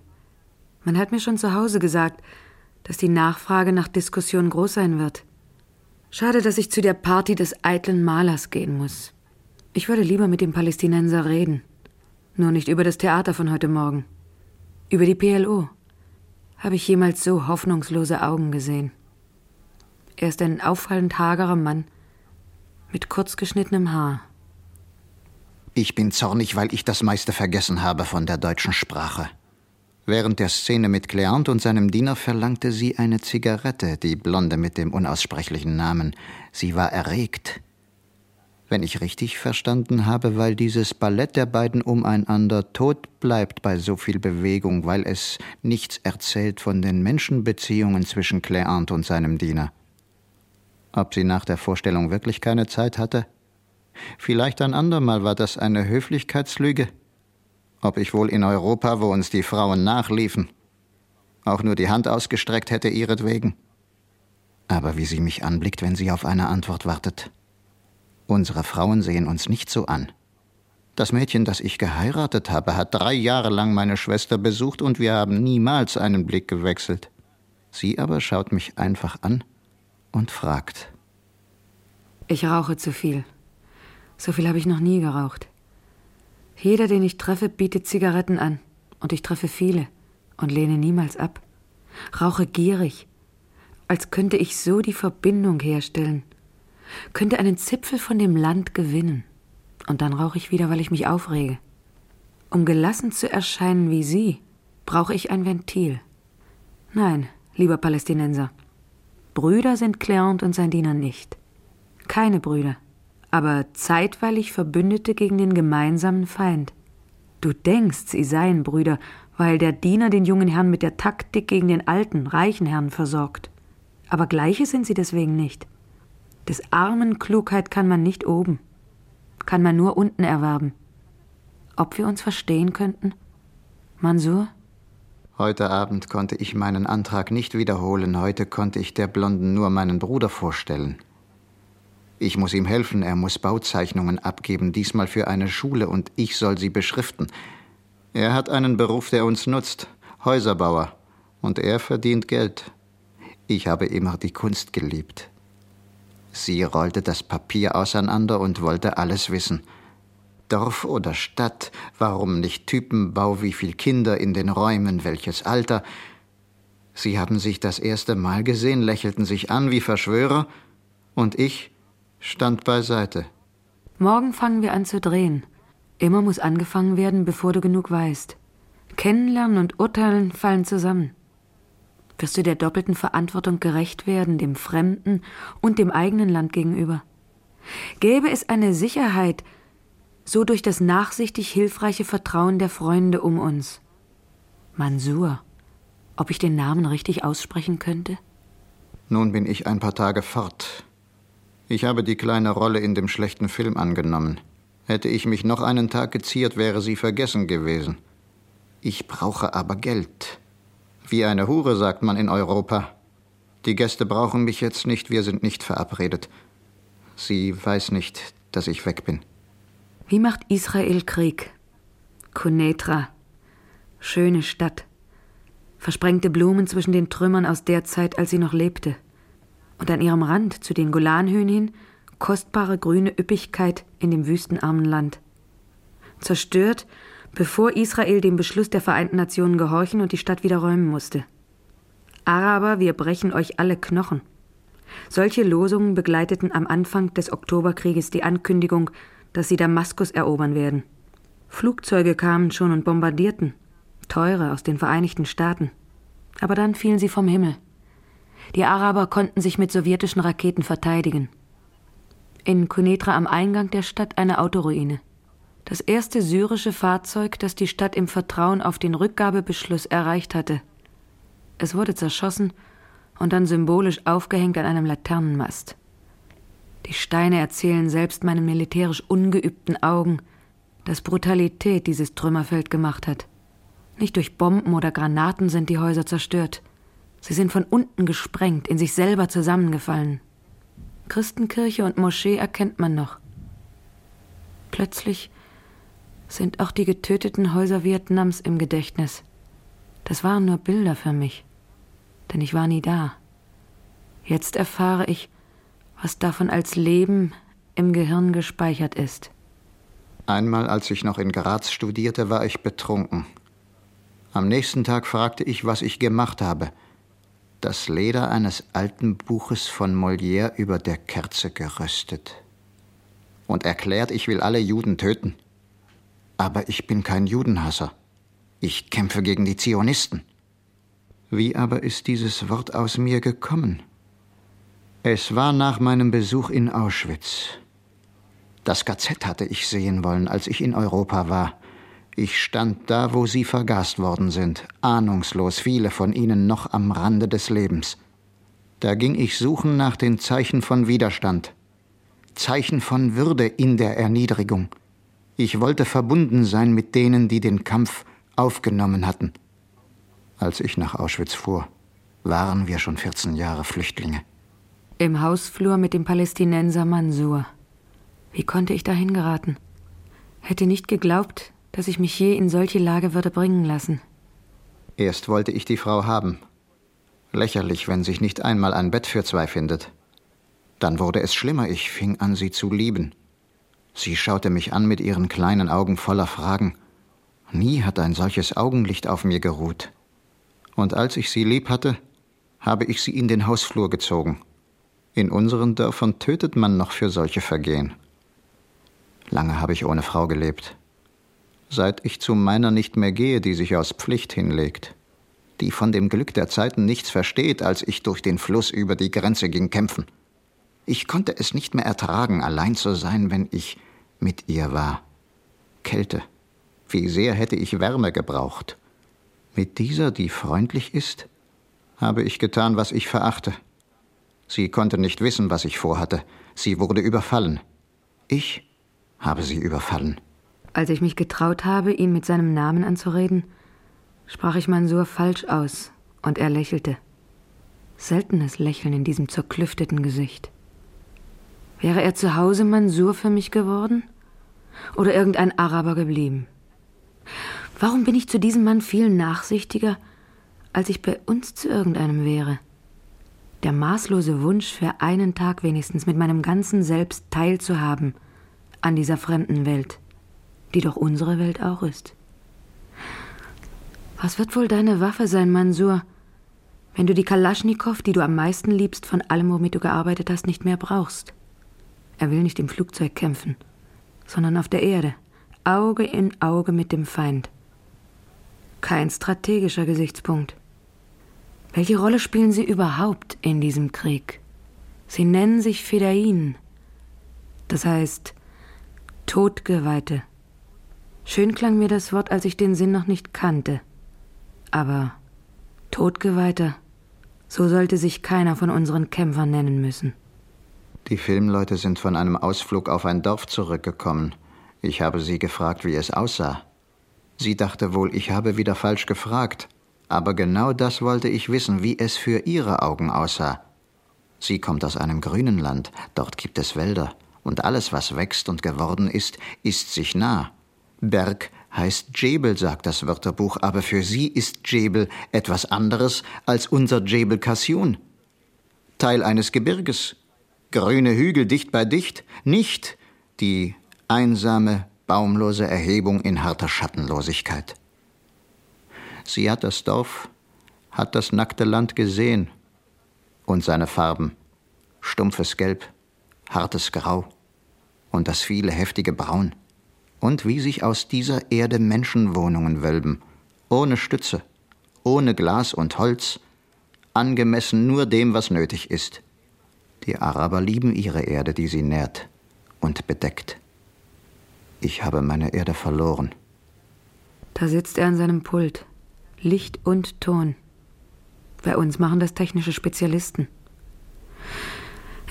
Man hat mir schon zu Hause gesagt, dass die Nachfrage nach Diskussion groß sein wird. Schade, dass ich zu der Party des eitlen Malers gehen muss. Ich würde lieber mit dem Palästinenser reden. Nur nicht über das Theater von heute Morgen. Über die PLO. Habe ich jemals so hoffnungslose Augen gesehen. Er ist ein auffallend hagerer Mann mit kurz geschnittenem Haar. Ich bin zornig, weil ich das meiste vergessen habe von der deutschen Sprache. Während der Szene mit Cleant und seinem Diener verlangte sie eine Zigarette, die Blonde mit dem unaussprechlichen Namen. Sie war erregt. Wenn ich richtig verstanden habe, weil dieses Ballett der beiden umeinander tot bleibt bei so viel Bewegung, weil es nichts erzählt von den Menschenbeziehungen zwischen Cleant und seinem Diener. Ob sie nach der Vorstellung wirklich keine Zeit hatte? Vielleicht ein andermal war das eine Höflichkeitslüge ob ich wohl in Europa, wo uns die Frauen nachliefen, auch nur die Hand ausgestreckt hätte ihretwegen. Aber wie sie mich anblickt, wenn sie auf eine Antwort wartet. Unsere Frauen sehen uns nicht so an. Das Mädchen, das ich geheiratet habe, hat drei Jahre lang meine Schwester besucht und wir haben niemals einen Blick gewechselt. Sie aber schaut mich einfach an und fragt. Ich rauche zu viel. So viel habe ich noch nie geraucht. Jeder, den ich treffe, bietet Zigaretten an. Und ich treffe viele und lehne niemals ab. Rauche gierig, als könnte ich so die Verbindung herstellen, könnte einen Zipfel von dem Land gewinnen. Und dann rauche ich wieder, weil ich mich aufrege. Um gelassen zu erscheinen wie Sie, brauche ich ein Ventil. Nein, lieber Palästinenser. Brüder sind Cléant und sein Diener nicht. Keine Brüder aber zeitweilig Verbündete gegen den gemeinsamen Feind. Du denkst, sie seien Brüder, weil der Diener den jungen Herrn mit der Taktik gegen den alten, reichen Herrn versorgt. Aber gleiche sind sie deswegen nicht. Des armen Klugheit kann man nicht oben, kann man nur unten erwerben. Ob wir uns verstehen könnten? Mansur? Heute Abend konnte ich meinen Antrag nicht wiederholen, heute konnte ich der Blonden nur meinen Bruder vorstellen. Ich muss ihm helfen, er muss Bauzeichnungen abgeben, diesmal für eine Schule, und ich soll sie beschriften. Er hat einen Beruf, der uns nutzt, Häuserbauer, und er verdient Geld. Ich habe immer die Kunst geliebt. Sie rollte das Papier auseinander und wollte alles wissen. Dorf oder Stadt, warum nicht Typenbau, wie viel Kinder in den Räumen, welches Alter. Sie haben sich das erste Mal gesehen, lächelten sich an wie Verschwörer, und ich stand beiseite. Morgen fangen wir an zu drehen. Immer muss angefangen werden, bevor du genug weißt. Kennenlernen und urteilen fallen zusammen. Wirst du der doppelten Verantwortung gerecht werden, dem Fremden und dem eigenen Land gegenüber? Gäbe es eine Sicherheit, so durch das nachsichtig hilfreiche Vertrauen der Freunde um uns? Mansur, ob ich den Namen richtig aussprechen könnte? Nun bin ich ein paar Tage fort. Ich habe die kleine Rolle in dem schlechten Film angenommen. Hätte ich mich noch einen Tag geziert, wäre sie vergessen gewesen. Ich brauche aber Geld. Wie eine Hure, sagt man in Europa. Die Gäste brauchen mich jetzt nicht, wir sind nicht verabredet. Sie weiß nicht, dass ich weg bin. Wie macht Israel Krieg? Kunetra. Schöne Stadt. Versprengte Blumen zwischen den Trümmern aus der Zeit, als sie noch lebte und an ihrem Rand zu den Golanhöhen hin kostbare grüne Üppigkeit in dem wüstenarmen Land. Zerstört, bevor Israel dem Beschluss der Vereinten Nationen gehorchen und die Stadt wieder räumen musste. Araber, wir brechen euch alle Knochen. Solche Losungen begleiteten am Anfang des Oktoberkrieges die Ankündigung, dass sie Damaskus erobern werden. Flugzeuge kamen schon und bombardierten, teure aus den Vereinigten Staaten. Aber dann fielen sie vom Himmel. Die Araber konnten sich mit sowjetischen Raketen verteidigen. In Kunetra am Eingang der Stadt eine Autoruine. Das erste syrische Fahrzeug, das die Stadt im Vertrauen auf den Rückgabebeschluss erreicht hatte. Es wurde zerschossen und dann symbolisch aufgehängt an einem Laternenmast. Die Steine erzählen selbst meinen militärisch ungeübten Augen, dass Brutalität dieses Trümmerfeld gemacht hat. Nicht durch Bomben oder Granaten sind die Häuser zerstört. Sie sind von unten gesprengt, in sich selber zusammengefallen. Christenkirche und Moschee erkennt man noch. Plötzlich sind auch die getöteten Häuser Vietnams im Gedächtnis. Das waren nur Bilder für mich, denn ich war nie da. Jetzt erfahre ich, was davon als Leben im Gehirn gespeichert ist. Einmal, als ich noch in Graz studierte, war ich betrunken. Am nächsten Tag fragte ich, was ich gemacht habe. Das Leder eines alten Buches von Molière über der Kerze geröstet. Und erklärt, ich will alle Juden töten. Aber ich bin kein Judenhasser. Ich kämpfe gegen die Zionisten. Wie aber ist dieses Wort aus mir gekommen? Es war nach meinem Besuch in Auschwitz. Das KZ hatte ich sehen wollen, als ich in Europa war. Ich stand da, wo sie vergast worden sind, ahnungslos, viele von ihnen noch am Rande des Lebens. Da ging ich suchen nach den Zeichen von Widerstand, Zeichen von Würde in der Erniedrigung. Ich wollte verbunden sein mit denen, die den Kampf aufgenommen hatten. Als ich nach Auschwitz fuhr, waren wir schon 14 Jahre Flüchtlinge. Im Hausflur mit dem Palästinenser Mansur. Wie konnte ich dahin geraten? Hätte nicht geglaubt, dass ich mich je in solche Lage würde bringen lassen. Erst wollte ich die Frau haben. Lächerlich, wenn sich nicht einmal ein Bett für zwei findet. Dann wurde es schlimmer, ich fing an, sie zu lieben. Sie schaute mich an mit ihren kleinen Augen voller Fragen. Nie hat ein solches Augenlicht auf mir geruht. Und als ich sie lieb hatte, habe ich sie in den Hausflur gezogen. In unseren Dörfern tötet man noch für solche Vergehen. Lange habe ich ohne Frau gelebt. Seit ich zu meiner nicht mehr gehe, die sich aus Pflicht hinlegt, die von dem Glück der Zeiten nichts versteht, als ich durch den Fluss über die Grenze ging kämpfen. Ich konnte es nicht mehr ertragen, allein zu sein, wenn ich mit ihr war. Kälte. Wie sehr hätte ich Wärme gebraucht. Mit dieser, die freundlich ist, habe ich getan, was ich verachte. Sie konnte nicht wissen, was ich vorhatte. Sie wurde überfallen. Ich habe sie überfallen. Als ich mich getraut habe, ihn mit seinem Namen anzureden, sprach ich Mansur falsch aus, und er lächelte. Seltenes Lächeln in diesem zerklüfteten Gesicht. Wäre er zu Hause Mansur für mich geworden? Oder irgendein Araber geblieben? Warum bin ich zu diesem Mann viel nachsichtiger, als ich bei uns zu irgendeinem wäre? Der maßlose Wunsch, für einen Tag wenigstens mit meinem ganzen Selbst teilzuhaben an dieser fremden Welt, die doch unsere Welt auch ist. Was wird wohl deine Waffe sein, Mansur, wenn du die Kalaschnikow, die du am meisten liebst, von allem, womit du gearbeitet hast, nicht mehr brauchst? Er will nicht im Flugzeug kämpfen, sondern auf der Erde, Auge in Auge mit dem Feind. Kein strategischer Gesichtspunkt. Welche Rolle spielen sie überhaupt in diesem Krieg? Sie nennen sich Fedain, das heißt Todgeweihte. Schön klang mir das Wort, als ich den Sinn noch nicht kannte. Aber Todgeweihter, so sollte sich keiner von unseren Kämpfern nennen müssen. Die Filmleute sind von einem Ausflug auf ein Dorf zurückgekommen. Ich habe sie gefragt, wie es aussah. Sie dachte wohl, ich habe wieder falsch gefragt. Aber genau das wollte ich wissen, wie es für ihre Augen aussah. Sie kommt aus einem grünen Land, dort gibt es Wälder, und alles, was wächst und geworden ist, ist sich nah. Berg heißt Jebel, sagt das Wörterbuch, aber für sie ist Jebel etwas anderes als unser Jebel Kassun. Teil eines Gebirges, grüne Hügel dicht bei dicht, nicht die einsame, baumlose Erhebung in harter Schattenlosigkeit. Sie hat das Dorf, hat das nackte Land gesehen und seine Farben, stumpfes Gelb, hartes Grau und das viele heftige Braun, und wie sich aus dieser Erde Menschenwohnungen wölben, ohne Stütze, ohne Glas und Holz, angemessen nur dem, was nötig ist. Die Araber lieben ihre Erde, die sie nährt und bedeckt. Ich habe meine Erde verloren. Da sitzt er an seinem Pult. Licht und Ton. Bei uns machen das technische Spezialisten.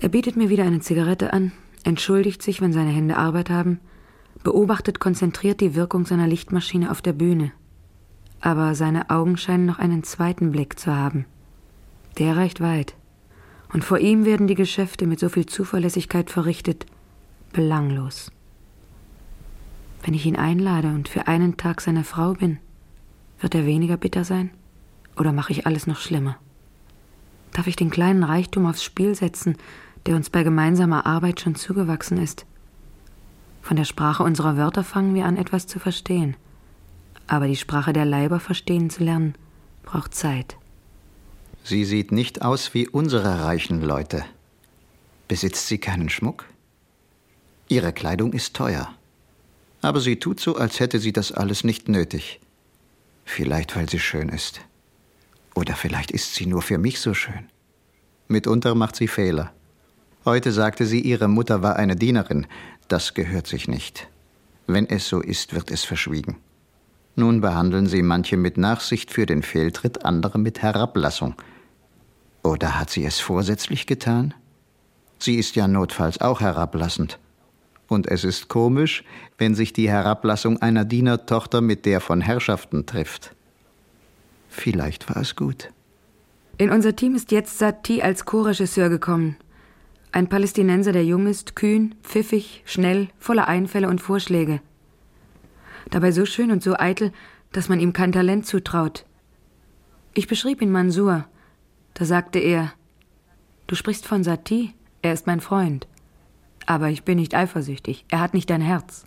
Er bietet mir wieder eine Zigarette an, entschuldigt sich, wenn seine Hände Arbeit haben, beobachtet konzentriert die Wirkung seiner Lichtmaschine auf der Bühne. Aber seine Augen scheinen noch einen zweiten Blick zu haben. Der reicht weit. Und vor ihm werden die Geschäfte mit so viel Zuverlässigkeit verrichtet, belanglos. Wenn ich ihn einlade und für einen Tag seine Frau bin, wird er weniger bitter sein? Oder mache ich alles noch schlimmer? Darf ich den kleinen Reichtum aufs Spiel setzen, der uns bei gemeinsamer Arbeit schon zugewachsen ist? Von der Sprache unserer Wörter fangen wir an, etwas zu verstehen. Aber die Sprache der Leiber verstehen zu lernen, braucht Zeit. Sie sieht nicht aus wie unsere reichen Leute. Besitzt sie keinen Schmuck? Ihre Kleidung ist teuer. Aber sie tut so, als hätte sie das alles nicht nötig. Vielleicht, weil sie schön ist. Oder vielleicht ist sie nur für mich so schön. Mitunter macht sie Fehler. Heute sagte sie, ihre Mutter war eine Dienerin. Das gehört sich nicht. Wenn es so ist, wird es verschwiegen. Nun behandeln sie manche mit Nachsicht für den Fehltritt, andere mit Herablassung. Oder hat sie es vorsätzlich getan? Sie ist ja notfalls auch herablassend. Und es ist komisch, wenn sich die Herablassung einer Dienertochter mit der von Herrschaften trifft. Vielleicht war es gut. In unser Team ist jetzt Satie als Co-Regisseur gekommen. Ein Palästinenser, der jung ist, kühn, pfiffig, schnell, voller Einfälle und Vorschläge. Dabei so schön und so eitel, dass man ihm kein Talent zutraut. Ich beschrieb ihn Mansur, da sagte er, Du sprichst von Satie, er ist mein Freund. Aber ich bin nicht eifersüchtig, er hat nicht dein Herz.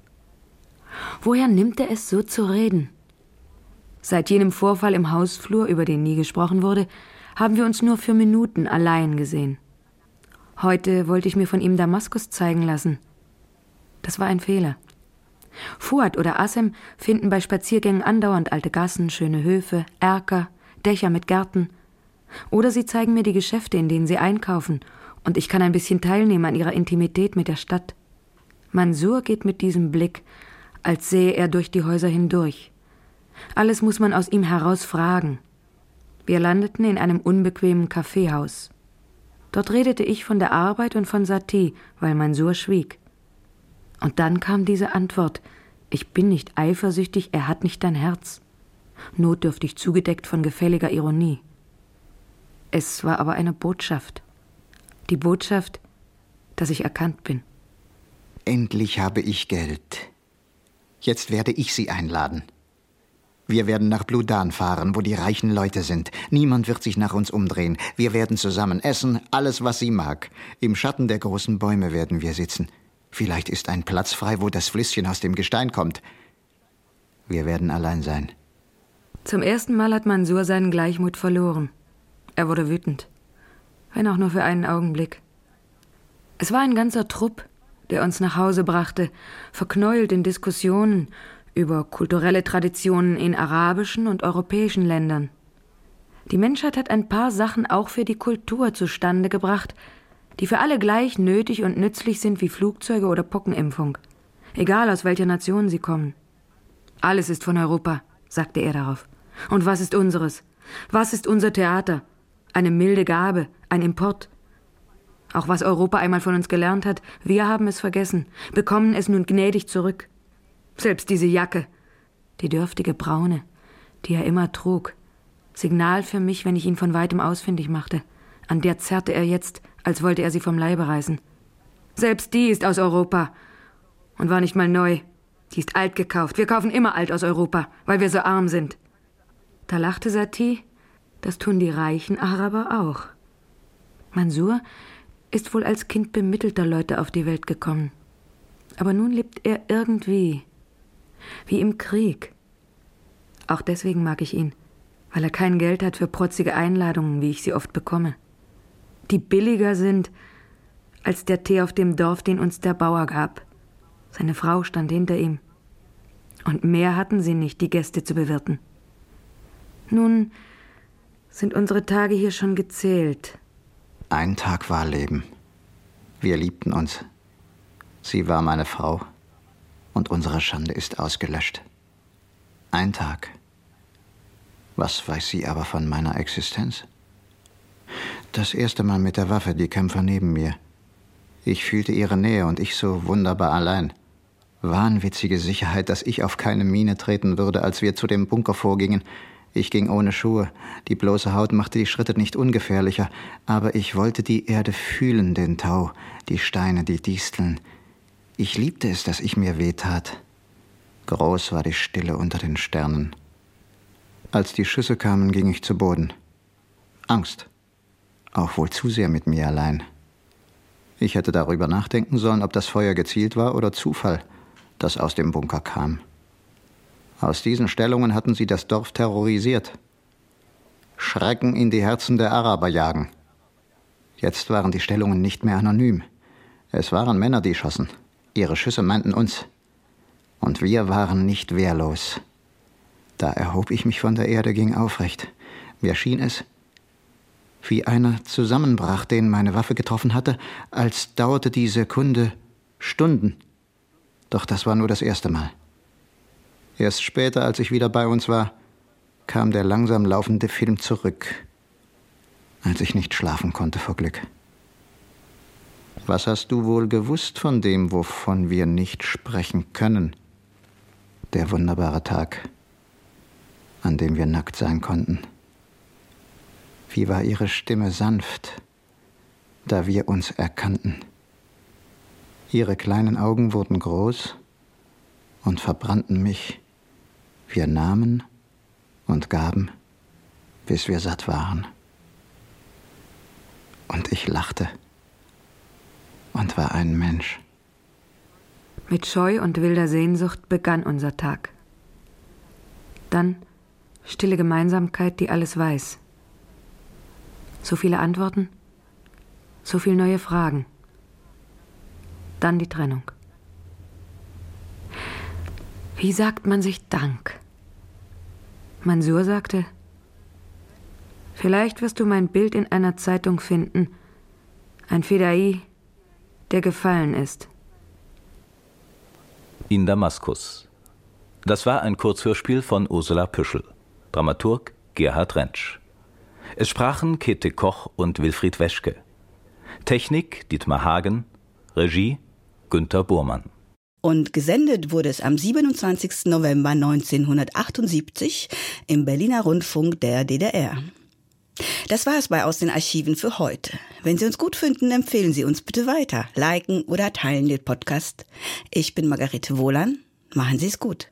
Woher nimmt er es so zu reden? Seit jenem Vorfall im Hausflur, über den nie gesprochen wurde, haben wir uns nur für Minuten allein gesehen. Heute wollte ich mir von ihm Damaskus zeigen lassen. Das war ein Fehler. Fuad oder Assem finden bei Spaziergängen andauernd alte Gassen, schöne Höfe, Erker, Dächer mit Gärten, oder sie zeigen mir die Geschäfte, in denen sie einkaufen, und ich kann ein bisschen teilnehmen an ihrer Intimität mit der Stadt. Mansur geht mit diesem Blick, als sähe er durch die Häuser hindurch. Alles muss man aus ihm heraus fragen. Wir landeten in einem unbequemen Kaffeehaus. Dort redete ich von der Arbeit und von Satie, weil Mansur schwieg. Und dann kam diese Antwort: Ich bin nicht eifersüchtig, er hat nicht dein Herz. Notdürftig zugedeckt von gefälliger Ironie. Es war aber eine Botschaft. Die Botschaft, dass ich erkannt bin. Endlich habe ich Geld. Jetzt werde ich Sie einladen. Wir werden nach Bludan fahren, wo die reichen Leute sind. Niemand wird sich nach uns umdrehen. Wir werden zusammen essen, alles, was sie mag. Im Schatten der großen Bäume werden wir sitzen. Vielleicht ist ein Platz frei, wo das Flüsschen aus dem Gestein kommt. Wir werden allein sein. Zum ersten Mal hat Mansur seinen Gleichmut verloren. Er wurde wütend, wenn auch nur für einen Augenblick. Es war ein ganzer Trupp, der uns nach Hause brachte, verknäult in Diskussionen über kulturelle Traditionen in arabischen und europäischen Ländern. Die Menschheit hat ein paar Sachen auch für die Kultur zustande gebracht, die für alle gleich nötig und nützlich sind wie Flugzeuge oder Pockenimpfung, egal aus welcher Nation sie kommen. Alles ist von Europa, sagte er darauf. Und was ist unseres? Was ist unser Theater? eine milde Gabe, ein Import. Auch was Europa einmal von uns gelernt hat, wir haben es vergessen, bekommen es nun gnädig zurück. Selbst diese Jacke, die dürftige braune, die er immer trug, Signal für mich, wenn ich ihn von weitem ausfindig machte. An der zerrte er jetzt, als wollte er sie vom Leibe reißen. Selbst die ist aus Europa und war nicht mal neu. Die ist alt gekauft. Wir kaufen immer alt aus Europa, weil wir so arm sind. Da lachte Satie das tun die reichen Araber auch. Mansur ist wohl als Kind bemittelter Leute auf die Welt gekommen. Aber nun lebt er irgendwie, wie im Krieg. Auch deswegen mag ich ihn, weil er kein Geld hat für protzige Einladungen, wie ich sie oft bekomme. Die billiger sind als der Tee auf dem Dorf, den uns der Bauer gab. Seine Frau stand hinter ihm. Und mehr hatten sie nicht, die Gäste zu bewirten. Nun Sind unsere Tage hier schon gezählt? Ein Tag war Leben. Wir liebten uns. Sie war meine Frau und unsere Schande ist ausgelöscht. Ein Tag. Was weiß sie aber von meiner Existenz? Das erste Mal mit der Waffe, die Kämpfer neben mir. Ich fühlte ihre Nähe und ich so wunderbar allein. Wahnwitzige Sicherheit, dass ich auf keine Mine treten würde, als wir zu dem Bunker vorgingen. Ich ging ohne Schuhe. Die bloße Haut machte die Schritte nicht ungefährlicher, aber ich wollte die Erde fühlen, den Tau, die Steine, die Disteln. Ich liebte es, dass ich mir wehtat. Groß war die Stille unter den Sternen. Als die Schüsse kamen, ging ich zu Boden. Angst. Auch wohl zu sehr mit mir allein. Ich hätte darüber nachdenken sollen, ob das Feuer gezielt war oder Zufall, das aus dem Bunker kam. Aus diesen Stellungen hatten sie das Dorf terrorisiert. Schrecken in die Herzen der Araber jagen. Jetzt waren die Stellungen nicht mehr anonym. Es waren Männer, die schossen. Ihre Schüsse meinten uns. Und wir waren nicht wehrlos. Da erhob ich mich von der Erde, ging aufrecht. Mir schien es, wie einer zusammenbrach, den meine Waffe getroffen hatte, als dauerte die Sekunde Stunden. Doch das war nur das erste Mal. Erst später, als ich wieder bei uns war, kam der langsam laufende Film zurück, als ich nicht schlafen konnte vor Glück. Was hast du wohl gewusst von dem, wovon wir nicht sprechen können? Der wunderbare Tag, an dem wir nackt sein konnten. Wie war ihre Stimme sanft, da wir uns erkannten. Ihre kleinen Augen wurden groß und verbrannten mich. Wir nahmen und gaben, bis wir satt waren. Und ich lachte und war ein Mensch. Mit Scheu und wilder Sehnsucht begann unser Tag. Dann stille Gemeinsamkeit, die alles weiß. So viele Antworten, so viele neue Fragen. Dann die Trennung. Wie sagt man sich Dank? Mansur sagte, Vielleicht wirst du mein Bild in einer Zeitung finden, ein Fedai, der gefallen ist. In Damaskus. Das war ein Kurzhörspiel von Ursula Püschel, Dramaturg Gerhard Rentsch. Es sprachen Käthe Koch und Wilfried Weschke. Technik Dietmar Hagen, Regie Günter Burmann. Und gesendet wurde es am 27. November 1978 im Berliner Rundfunk der DDR. Das war es bei Aus den Archiven für heute. Wenn Sie uns gut finden, empfehlen Sie uns bitte weiter, liken oder teilen den Podcast. Ich bin Margarete Wohlan. Machen Sie es gut.